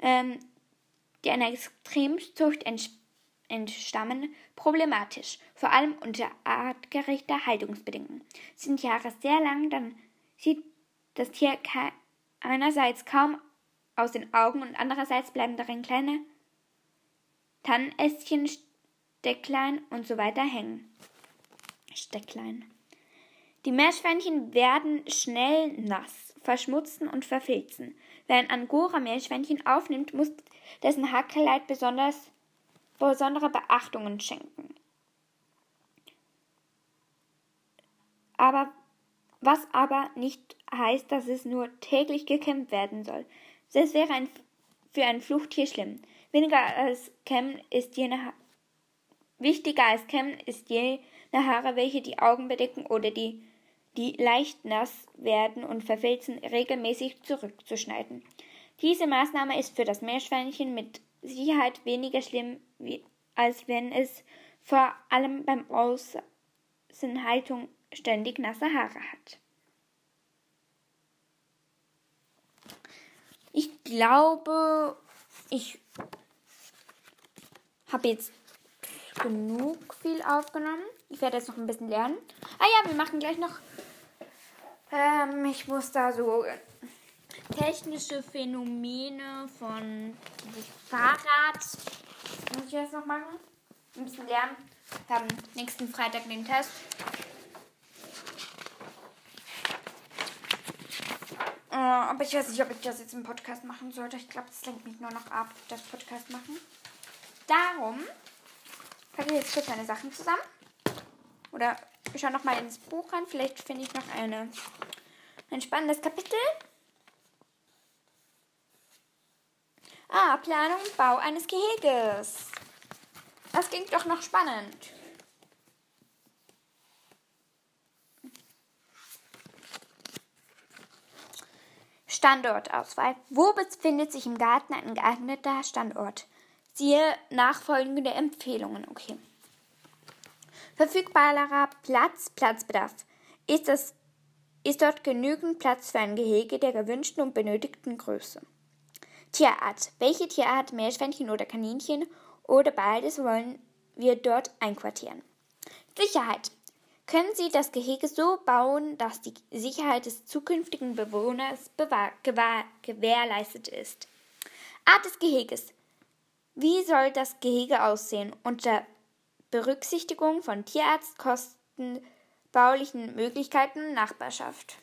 Ähm, die einer Extremzucht entstammen, problematisch. Vor allem unter artgerechter Haltungsbedingungen. Sind Haare sehr lang, dann sieht das Tier einerseits kaum aus den Augen und andererseits bleiben darin kleine Tannenästchen, Stecklein und so weiter hängen. Stecklein. Die Meerschweinchen werden schnell nass, verschmutzen und verfilzen. Wer ein Angora-Meerschweinchen aufnimmt, muss dessen Haarkleid besonders, besondere Beachtungen schenken. Aber was aber nicht heißt, dass es nur täglich gekämmt werden soll. Das wäre ein, für ein Fluchttier schlimm. Weniger als Kämmen ist jene ha wichtiger als Kämmen ist jene Haare, welche die Augen bedecken oder die, die leicht nass werden und verfilzen, regelmäßig zurückzuschneiden. Diese Maßnahme ist für das Meerschweinchen mit Sicherheit weniger schlimm, wie, als wenn es vor allem beim Außenhaltung ständig nasse Haare hat. Ich glaube, ich habe jetzt genug viel aufgenommen. Ich werde jetzt noch ein bisschen lernen. Ah ja, wir machen gleich noch. Ähm, ich muss da so technische Phänomene von Fahrrad. Muss ich jetzt noch machen? Ein bisschen lernen. Wir haben nächsten Freitag den Test. Äh, aber ich weiß nicht, ob ich das jetzt im Podcast machen sollte. Ich glaube, das lenkt mich nur noch ab, das Podcast machen. Darum packe jetzt kurz meine Sachen zusammen. Oder ich schaue nochmal ins Buch rein. Vielleicht finde ich noch eine, ein spannendes Kapitel. Ah, Planung und Bau eines Geheges. Das klingt doch noch spannend. Standortauswahl. Wo befindet sich im Garten ein geeigneter Standort? Siehe nachfolgende Empfehlungen. Okay. Verfügbarer Platz, Platzbedarf. Ist, das, ist dort genügend Platz für ein Gehege der gewünschten und benötigten Größe? Tierart. Welche Tierart, Meerschweinchen oder Kaninchen oder beides wollen wir dort einquartieren? Sicherheit. Können Sie das Gehege so bauen, dass die Sicherheit des zukünftigen Bewohners gewährleistet ist? Art des Geheges. Wie soll das Gehege aussehen? Unter Berücksichtigung von Tierarztkosten, baulichen Möglichkeiten und Nachbarschaft.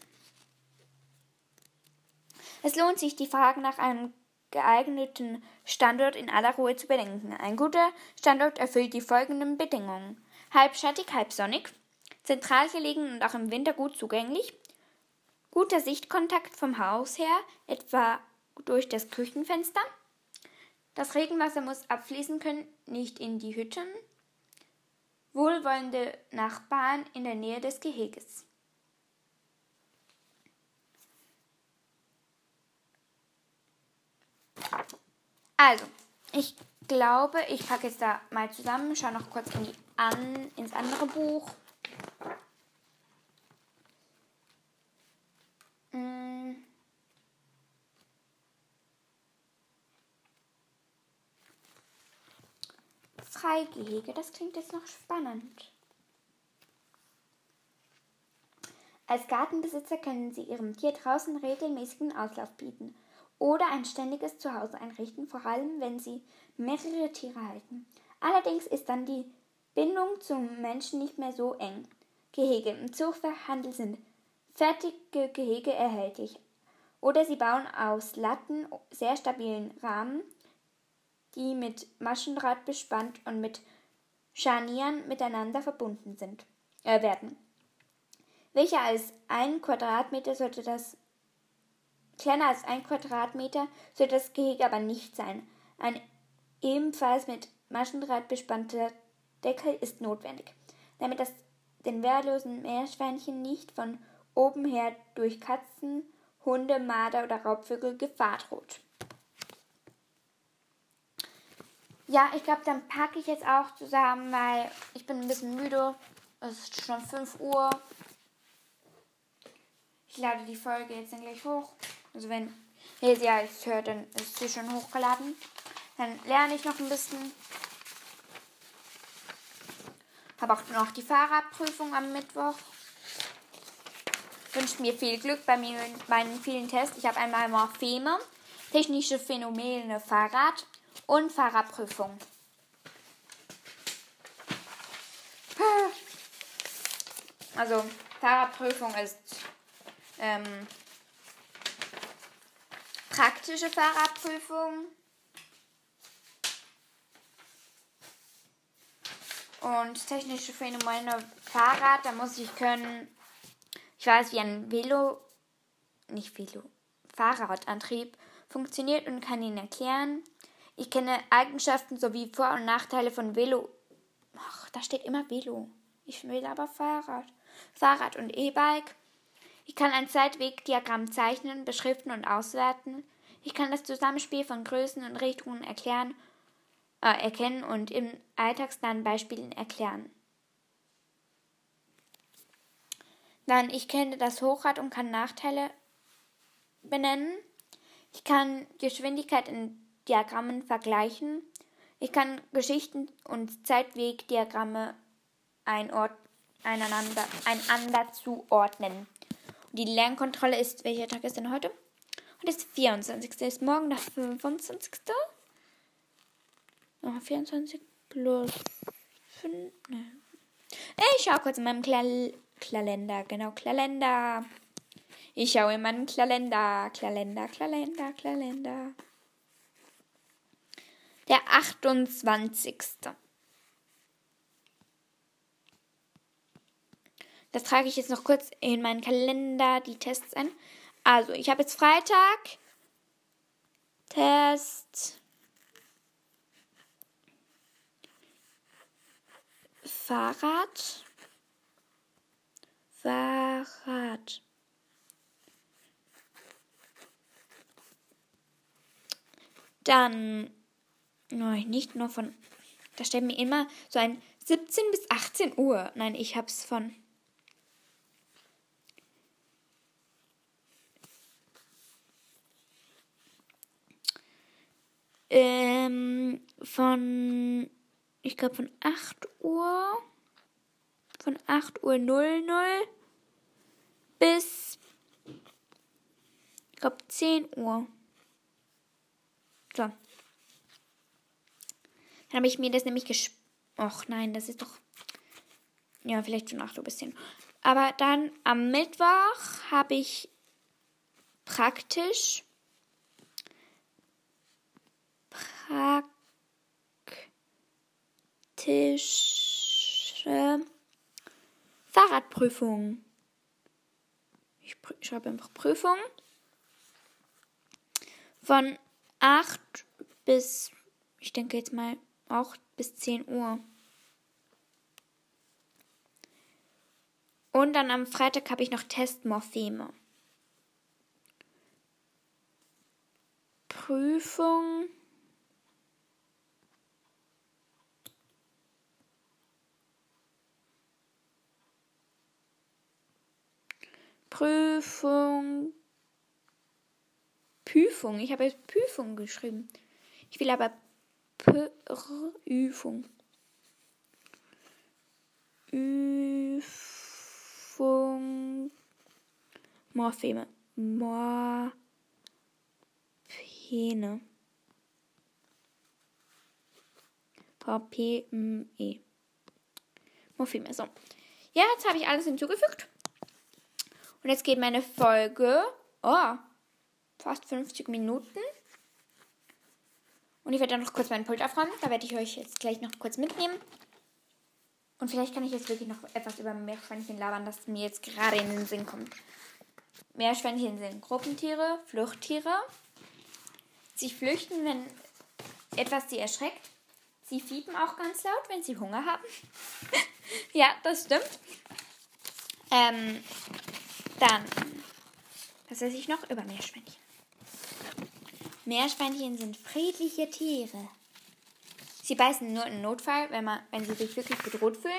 Es lohnt sich, die Frage nach einem geeigneten Standort in aller Ruhe zu bedenken. Ein guter Standort erfüllt die folgenden Bedingungen. Halbschattig, halbsonnig, zentral gelegen und auch im Winter gut zugänglich, guter Sichtkontakt vom Haus her, etwa durch das Küchenfenster. Das Regenwasser muss abfließen können, nicht in die Hütten. Wohlwollende Nachbarn in der Nähe des Geheges. Also, ich glaube, ich packe jetzt da mal zusammen, schaue noch kurz in die an, ins andere Buch. Mm. Freigehege, das klingt jetzt noch spannend. Als Gartenbesitzer können Sie Ihrem Tier draußen regelmäßigen Auslauf bieten oder ein ständiges Zuhause einrichten, vor allem wenn Sie mehrere Tiere halten. Allerdings ist dann die Bindung zum Menschen nicht mehr so eng. Gehege im Zuchthandel sind fertige Gehege erhältlich. Oder Sie bauen aus Latten sehr stabilen Rahmen, die mit Maschendraht bespannt und mit Scharnieren miteinander verbunden sind, äh, werden. Welcher als ein Quadratmeter sollte das kleiner als ein Quadratmeter sollte das Gehege aber nicht sein. Ein ebenfalls mit Maschendraht bespannter Deckel ist notwendig, damit das den wehrlosen Meerschweinchen nicht von oben her durch Katzen, Hunde, Marder oder Raubvögel Gefahr droht. Ja, ich glaube, dann packe ich jetzt auch zusammen, weil ich bin ein bisschen müde. Es ist schon 5 Uhr. Ich lade die Folge jetzt dann gleich hoch. Also wenn ihr sie jetzt hört, dann ist sie schon hochgeladen. Dann lerne ich noch ein bisschen. Habe auch noch die Fahrradprüfung am Mittwoch. Wünscht mir viel Glück bei meinen vielen Tests. Ich habe einmal Morpheme, technische Phänomene Fahrrad und Fahrradprüfung. Also Fahrradprüfung ist ähm, praktische Fahrradprüfung. Und technische Phänomene Fahrrad, da muss ich können, ich weiß, wie ein Velo, nicht Velo, Fahrradantrieb funktioniert und kann ihn erklären. Ich kenne Eigenschaften sowie Vor- und Nachteile von Velo. Ach, da steht immer Velo. Ich will aber Fahrrad. Fahrrad und E-Bike. Ich kann ein Zeitwegdiagramm zeichnen, beschriften und auswerten. Ich kann das Zusammenspiel von Größen und Richtungen erklären, äh, erkennen und im alltagsnahen Beispielen erklären. Dann, ich kenne das Hochrad und kann Nachteile benennen. Ich kann Geschwindigkeit in Diagrammen vergleichen. Ich kann Geschichten und Zeitwegdiagramme einord einander, einander zuordnen. Und die Lernkontrolle ist, welcher Tag ist denn heute? Heute ist der 24. Ist morgen der 25. Oh, 24 plus 5. Ne. Ich schaue kurz in meinem Kla Kalender. Genau, Kalender. Ich schaue in meinen Kalender. Kalender, Kalender, Kalender. Der 28. Das trage ich jetzt noch kurz in meinen Kalender, die Tests ein. Also, ich habe jetzt Freitag. Test. Fahrrad. Fahrrad. Dann no, nicht nur von. Da steht mir immer so ein 17 bis 18 Uhr. Nein, ich habe es von ähm, von, ich glaube, von 8 Uhr, von 8 Uhr 00 bis, ich glaube, 10 Uhr. So. Dann habe ich mir das nämlich gesch... Och nein, das ist doch... Ja, vielleicht schon 8 Uhr bis 10 Uhr. Aber dann am Mittwoch habe ich praktisch praktische Fahrradprüfung. Ich schreibe einfach Prüfung. Von 8 bis, ich denke jetzt mal auch bis 10 Uhr. Und dann am Freitag habe ich noch Testmorpheme. Prüfung. Prüfung. Prüfung. Ich habe jetzt Prüfung geschrieben. Ich will aber Prüfung. Üfung. Morpheme. Morphene. V-P-M-E. Morpheme. So. Ja, jetzt habe ich alles hinzugefügt. Und jetzt geht meine Folge, oh, fast 50 Minuten. Und ich werde dann noch kurz meinen Pult aufräumen. Da werde ich euch jetzt gleich noch kurz mitnehmen. Und vielleicht kann ich jetzt wirklich noch etwas über Meerschweinchen labern, das mir jetzt gerade in den Sinn kommt. Meerschweinchen sind Gruppentiere, Fluchttiere. Sie flüchten, wenn etwas sie erschreckt. Sie fiepen auch ganz laut, wenn sie Hunger haben. <laughs> ja, das stimmt. Ähm, dann, was weiß ich noch über Meerschweinchen? Meerschweinchen sind friedliche Tiere. Sie beißen nur im Notfall, wenn, man, wenn sie sich wirklich bedroht fühlen.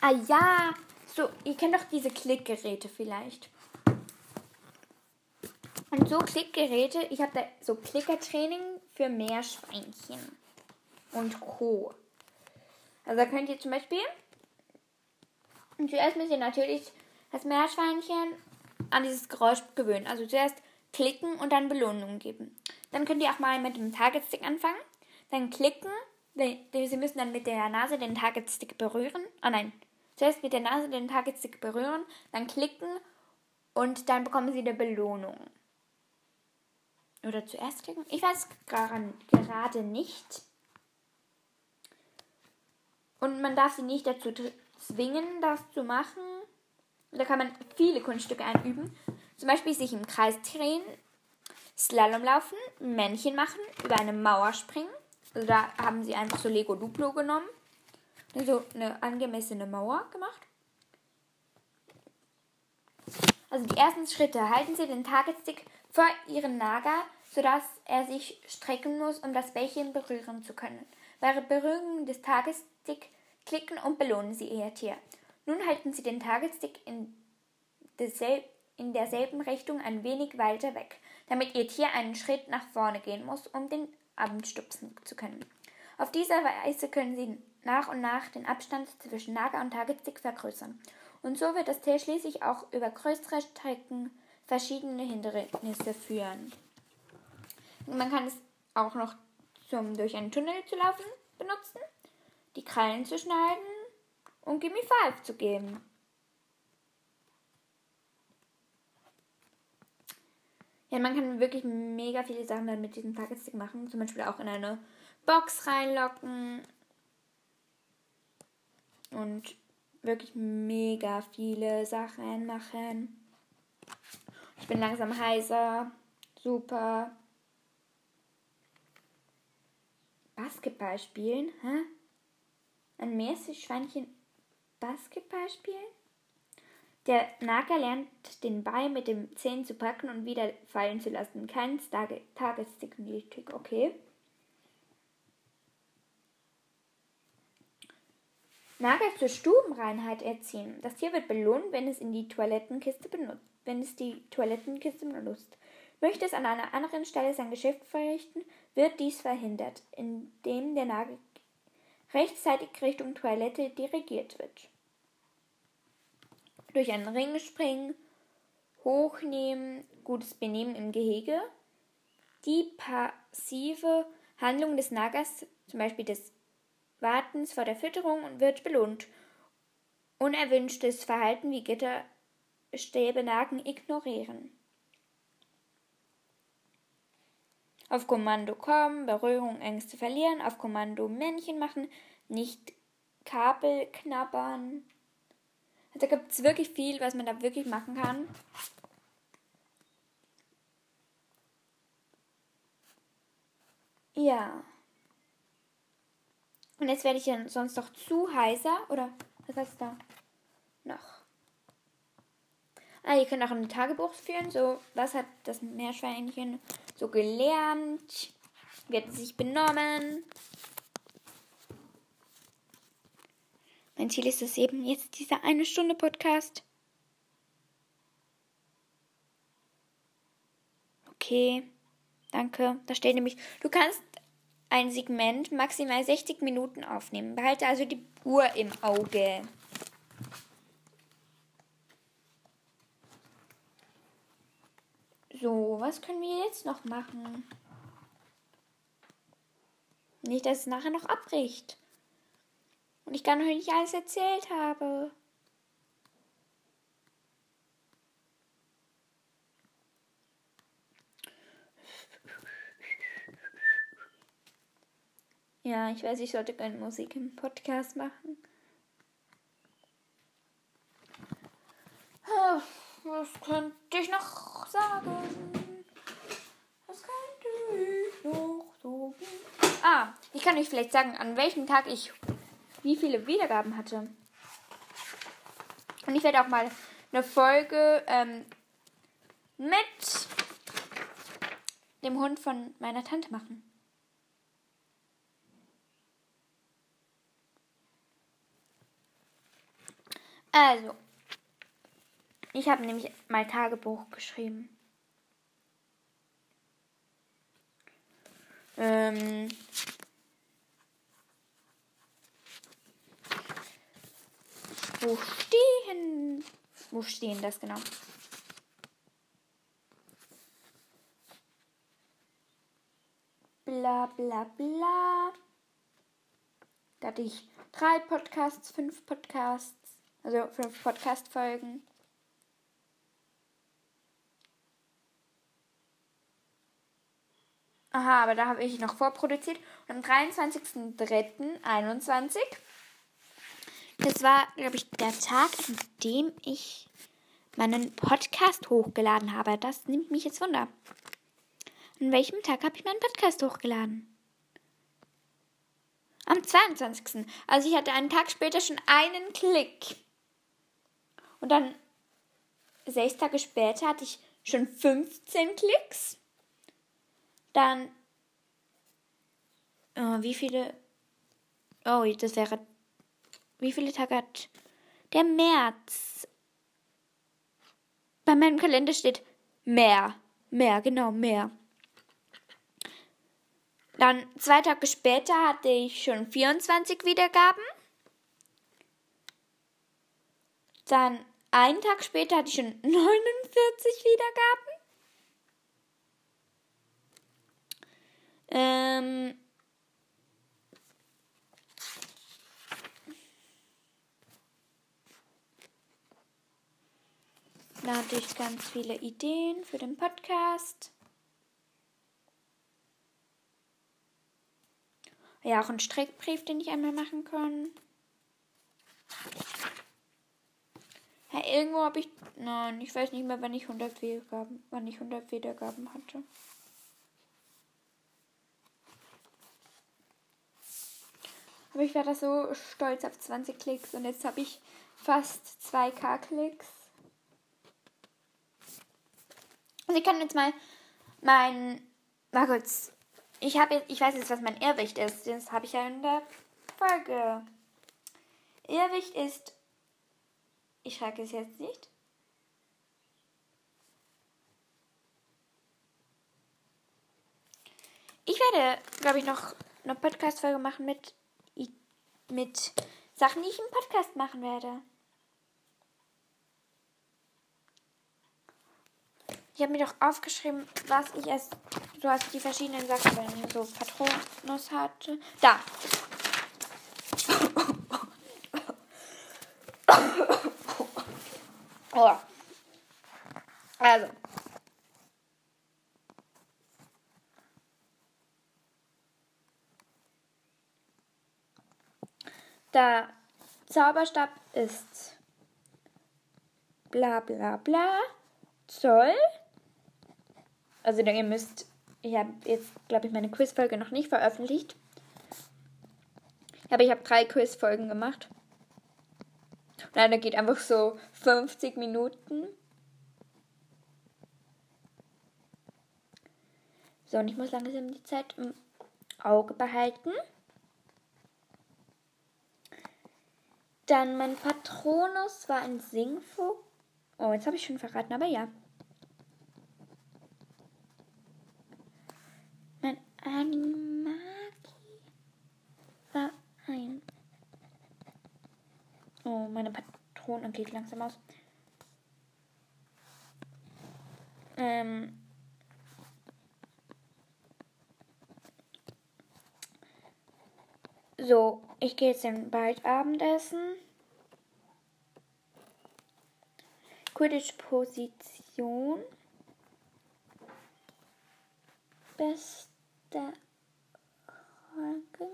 Ah ja, so, ihr kennt doch diese Klickgeräte vielleicht. Und so Klickgeräte, ich habe da so Klickertraining für Meerschweinchen und Co. Also da könnt ihr zum Beispiel, und zuerst müsst ihr natürlich das Meerschweinchen an dieses Geräusch gewöhnen. Also zuerst klicken und dann Belohnungen geben. Dann könnt ihr auch mal mit dem Target-Stick anfangen. Dann klicken. Sie müssen dann mit der Nase den Target-Stick berühren. Ah nein. Zuerst mit der Nase den Target-Stick berühren, dann klicken und dann bekommen sie eine Belohnung. Oder zuerst klicken? Ich weiß gerade nicht. Und man darf sie nicht dazu zwingen, das zu machen. Da kann man viele Kunststücke einüben. Zum Beispiel sich im Kreis drehen, Slalom laufen, Männchen machen, über eine Mauer springen. Also da haben sie einfach so Lego Duplo genommen. So eine angemessene Mauer gemacht. Also die ersten Schritte. Halten Sie den Targetstick vor Ihren Nager, sodass er sich strecken muss, um das Bällchen berühren zu können. Bei Berührung des Targetsticks klicken und belohnen Sie Ihr Tier. Nun halten Sie den Targetstick in, in derselben Richtung ein wenig weiter weg, damit Ihr Tier einen Schritt nach vorne gehen muss, um den Abend stupsen zu können. Auf diese Weise können Sie nach und nach den Abstand zwischen Nager und Targetstick vergrößern. Und so wird das Tier schließlich auch über größere Strecken verschiedene Hindernisse führen. Man kann es auch noch zum durch einen Tunnel zu laufen benutzen, die Krallen zu schneiden und Gimme Five zu geben. Ja, man kann wirklich mega viele Sachen dann mit diesem Targetstick machen. Zum Beispiel auch in eine Box reinlocken. Und wirklich mega viele Sachen machen. Ich bin langsam heiser. Super. Basketball spielen? Hä? Ein Meerschweinchen Basketball spielen? Der Nager lernt den Ball mit den Zähnen zu packen und wieder fallen zu lassen. Kein Tagesstick nötig, okay? Nager zur Stubenreinheit erziehen. Das Tier wird belohnt, wenn es in die Toilettenkiste benutzt, wenn es die Toilettenkiste benutzt. Möchte es an einer anderen Stelle sein Geschäft verrichten, wird dies verhindert, indem der Nagel rechtzeitig Richtung Toilette dirigiert wird. Durch einen Ring springen, hochnehmen, gutes Benehmen im Gehege, die passive Handlung des Nagers, zum Beispiel des Wartens vor der Fütterung, wird belohnt. Unerwünschtes Verhalten wie Gitterstäbe nagen ignorieren. Auf Kommando kommen, Berührung, Ängste verlieren, auf Kommando Männchen machen, nicht Kabel knabbern. Also da gibt es wirklich viel, was man da wirklich machen kann. Ja. Und jetzt werde ich ja sonst noch zu heiser. Oder was ist da noch? Ah, ihr könnt auch ein Tagebuch führen. So, was hat das Meerschweinchen so gelernt? Wie hat es sich benommen? Mein Ziel ist es eben jetzt dieser eine Stunde Podcast. Okay, danke. Da steht nämlich, du kannst ein Segment maximal 60 Minuten aufnehmen. Behalte also die Uhr im Auge. So, was können wir jetzt noch machen? Nicht, dass es nachher noch abbricht. Und ich gar noch nicht alles erzählt habe. Ja, ich weiß, ich sollte keine Musik im Podcast machen. Oh. Was könnte ich noch sagen? Was könnte ich noch sagen? Ah, ich kann euch vielleicht sagen, an welchem Tag ich wie viele Wiedergaben hatte. Und ich werde auch mal eine Folge ähm, mit dem Hund von meiner Tante machen. Also, ich habe nämlich mal Tagebuch geschrieben. Ähm, wo stehen? Wo stehen das genau? Bla bla bla. Da hatte ich drei Podcasts, fünf Podcasts, also fünf Podcast-Folgen. Aha, aber da habe ich noch vorproduziert. Und am 23.03.21, das war, glaube ich, der Tag, an dem ich meinen Podcast hochgeladen habe. Das nimmt mich jetzt Wunder. An welchem Tag habe ich meinen Podcast hochgeladen? Am 22. Also ich hatte einen Tag später schon einen Klick. Und dann sechs Tage später hatte ich schon 15 Klicks. Dann. Oh, wie viele. Oh, das wäre. Wie viele Tage hat der März? Bei meinem Kalender steht mehr. Mehr, genau, mehr. Dann zwei Tage später hatte ich schon 24 Wiedergaben. Dann einen Tag später hatte ich schon 49 Wiedergaben. Ähm, da hatte ich ganz viele Ideen für den Podcast. Ja, auch einen Strickbrief, den ich einmal machen kann. Ja, irgendwo habe ich. Nein, ich weiß nicht mehr, wann ich 100 Wiedergaben, wann ich 100 Wiedergaben hatte. Aber ich war da so stolz auf 20 Klicks und jetzt habe ich fast 2k Klicks. Also ich kann jetzt mal mein. Mal kurz. Ich jetzt, ich weiß jetzt, was mein Irrwicht ist. Das habe ich ja in der Folge. Irrwicht ist. Ich schreibe es jetzt nicht. Ich werde, glaube ich, noch eine Podcast-Folge machen mit mit Sachen, die ich im Podcast machen werde. Ich habe mir doch aufgeschrieben, was ich als. Du hast die verschiedenen Sachen, wenn ich so Patronus hatte. Da. Oh. Also. Der Zauberstab ist bla bla bla Zoll. Also ihr müsst, ich habe jetzt, glaube ich, meine Quizfolge noch nicht veröffentlicht. Aber ich habe drei Quizfolgen gemacht. Und eine geht einfach so 50 Minuten. So, und ich muss langsam die Zeit im Auge behalten. Dann mein Patronus war ein Singvogel. Oh, jetzt habe ich schon verraten, aber ja. Mein Animagi war ein. Oh, meine Patrone geht langsam aus. Ähm. So, ich gehe jetzt im bald Abendessen. Quidditch-Position. Bester Haken.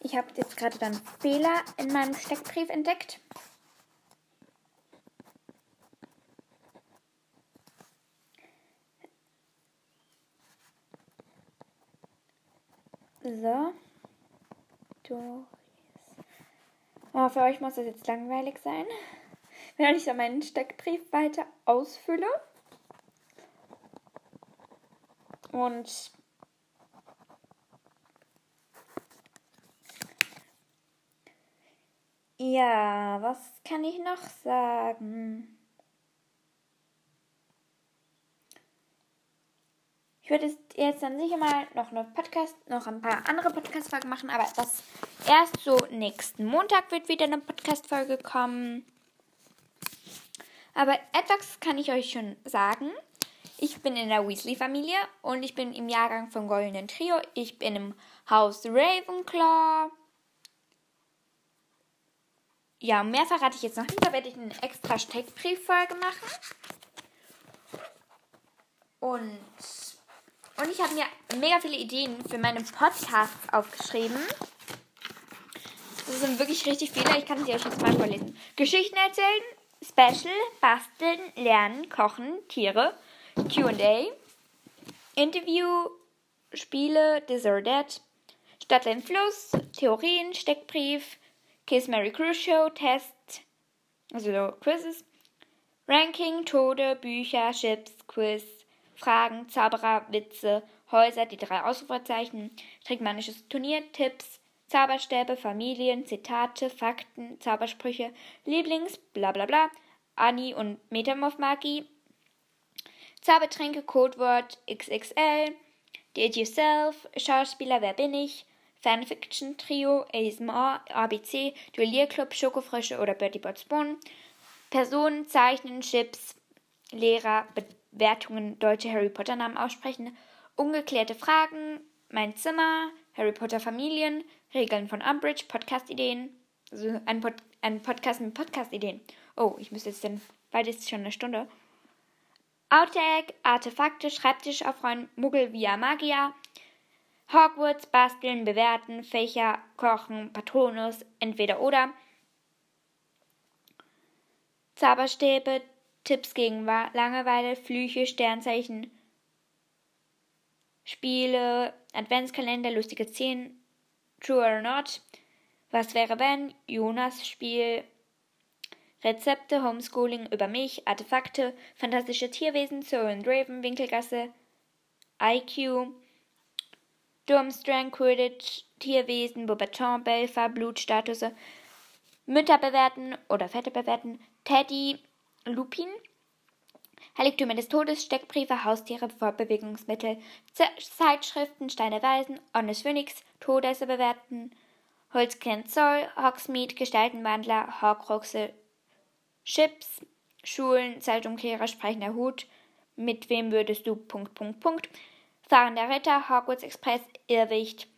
Ich habe jetzt gerade dann Fehler in meinem Steckbrief entdeckt. So. Doris. Oh, für euch muss das jetzt langweilig sein. Wenn ich so meinen Steckbrief weiter ausfülle. Und ja, was kann ich noch sagen? Ich würde jetzt dann sicher mal noch eine Podcast, noch ein paar andere Podcast-Folgen machen, aber das erst so nächsten Montag wird wieder eine Podcast-Folge kommen. Aber etwas kann ich euch schon sagen. Ich bin in der Weasley-Familie und ich bin im Jahrgang vom Goldenen Trio. Ich bin im Haus Ravenclaw. Ja, mehr verrate ich jetzt noch nicht. Da werde ich eine extra Steckbrieffolge machen. Und und ich habe mir mega viele Ideen für meine Podcasts aufgeschrieben. Das sind wirklich richtig viele. Ich kann sie euch jetzt mal vorlesen. Geschichten erzählen, Special, basteln, lernen, kochen, Tiere, QA, Interview, Spiele, Deserted, Stadtland Fluss, Theorien, Steckbrief, Kiss Mary Cruise Show, Test, also so Quizzes, Ranking, Tode, Bücher, Chips, Quiz, Fragen, Zauberer, Witze, Häuser, die drei Ausrufezeichen, Trickmanisches Turnier, Tipps, Zauberstäbe, Familien, Zitate, Fakten, Zaubersprüche, Lieblings, bla bla bla, Annie und Metamorph-Magie, Zaubertränke, Codewort, XXL, Did Yourself, Schauspieler, Wer bin ich, Fanfiction, Trio, ASMR, ABC, Duellierclub, Schokofrösche oder Bertie Bots Bohnen, Personen, Zeichnen, Chips, Lehrer, Wertungen deutsche Harry Potter Namen aussprechen, ungeklärte Fragen, mein Zimmer, Harry Potter Familien, Regeln von Umbridge, Podcast-Ideen, also ein, Pod ein Podcast mit Podcast-Ideen. Oh, ich müsste jetzt denn, weil ist schon eine Stunde. Outtag, Artefakte, Schreibtisch aufräumen, Muggel via Magia, Hogwarts, basteln, bewerten, Fächer, kochen, Patronus, entweder oder, Zauberstäbe, Tipps gegen Langeweile, Flüche, Sternzeichen, Spiele, Adventskalender, lustige Szenen, True or Not, Was wäre wenn, Jonas Spiel, Rezepte, Homeschooling über mich, Artefakte, fantastische Tierwesen, Soren Draven, Winkelgasse, IQ, Durmstrang, Quidditch, Tierwesen, Beaubaton, Belfer, Blutstatuse, Mütter bewerten oder Fette bewerten, Teddy, Lupin, Heiligtümer des Todes, Steckbriefe, Haustiere, Fortbewegungsmittel, Zeitschriften, Steine Weisen, Onnes Phönix, Todesse bewerten, Holzkern Zoll, Hogsmeade, Gestaltenwandler, Horcruxe, Chips, Schulen, Zeitumkehrer, sprechender Hut, mit wem würdest du, Punkt, Punkt, Punkt, fahrender Ritter, Hogwarts Express, Irrwicht,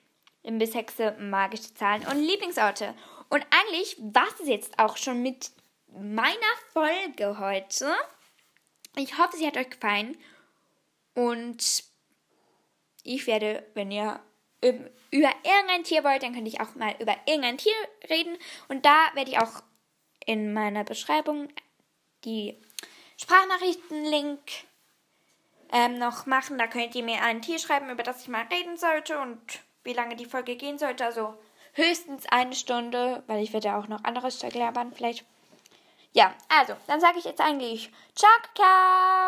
Imbisshexe, magische Zahlen und Lieblingsorte. Und eigentlich war es jetzt auch schon mit meiner Folge heute. Ich hoffe, sie hat euch gefallen. Und ich werde, wenn ihr über irgendein Tier wollt, dann könnte ich auch mal über irgendein Tier reden. Und da werde ich auch in meiner Beschreibung die Sprachnachrichten-Link ähm, noch machen. Da könnt ihr mir ein Tier schreiben, über das ich mal reden sollte und wie lange die Folge gehen sollte. Also höchstens eine Stunde, weil ich werde auch noch anderes labern vielleicht. Ja, also, dann sage ich jetzt eigentlich Ciao, Kakao!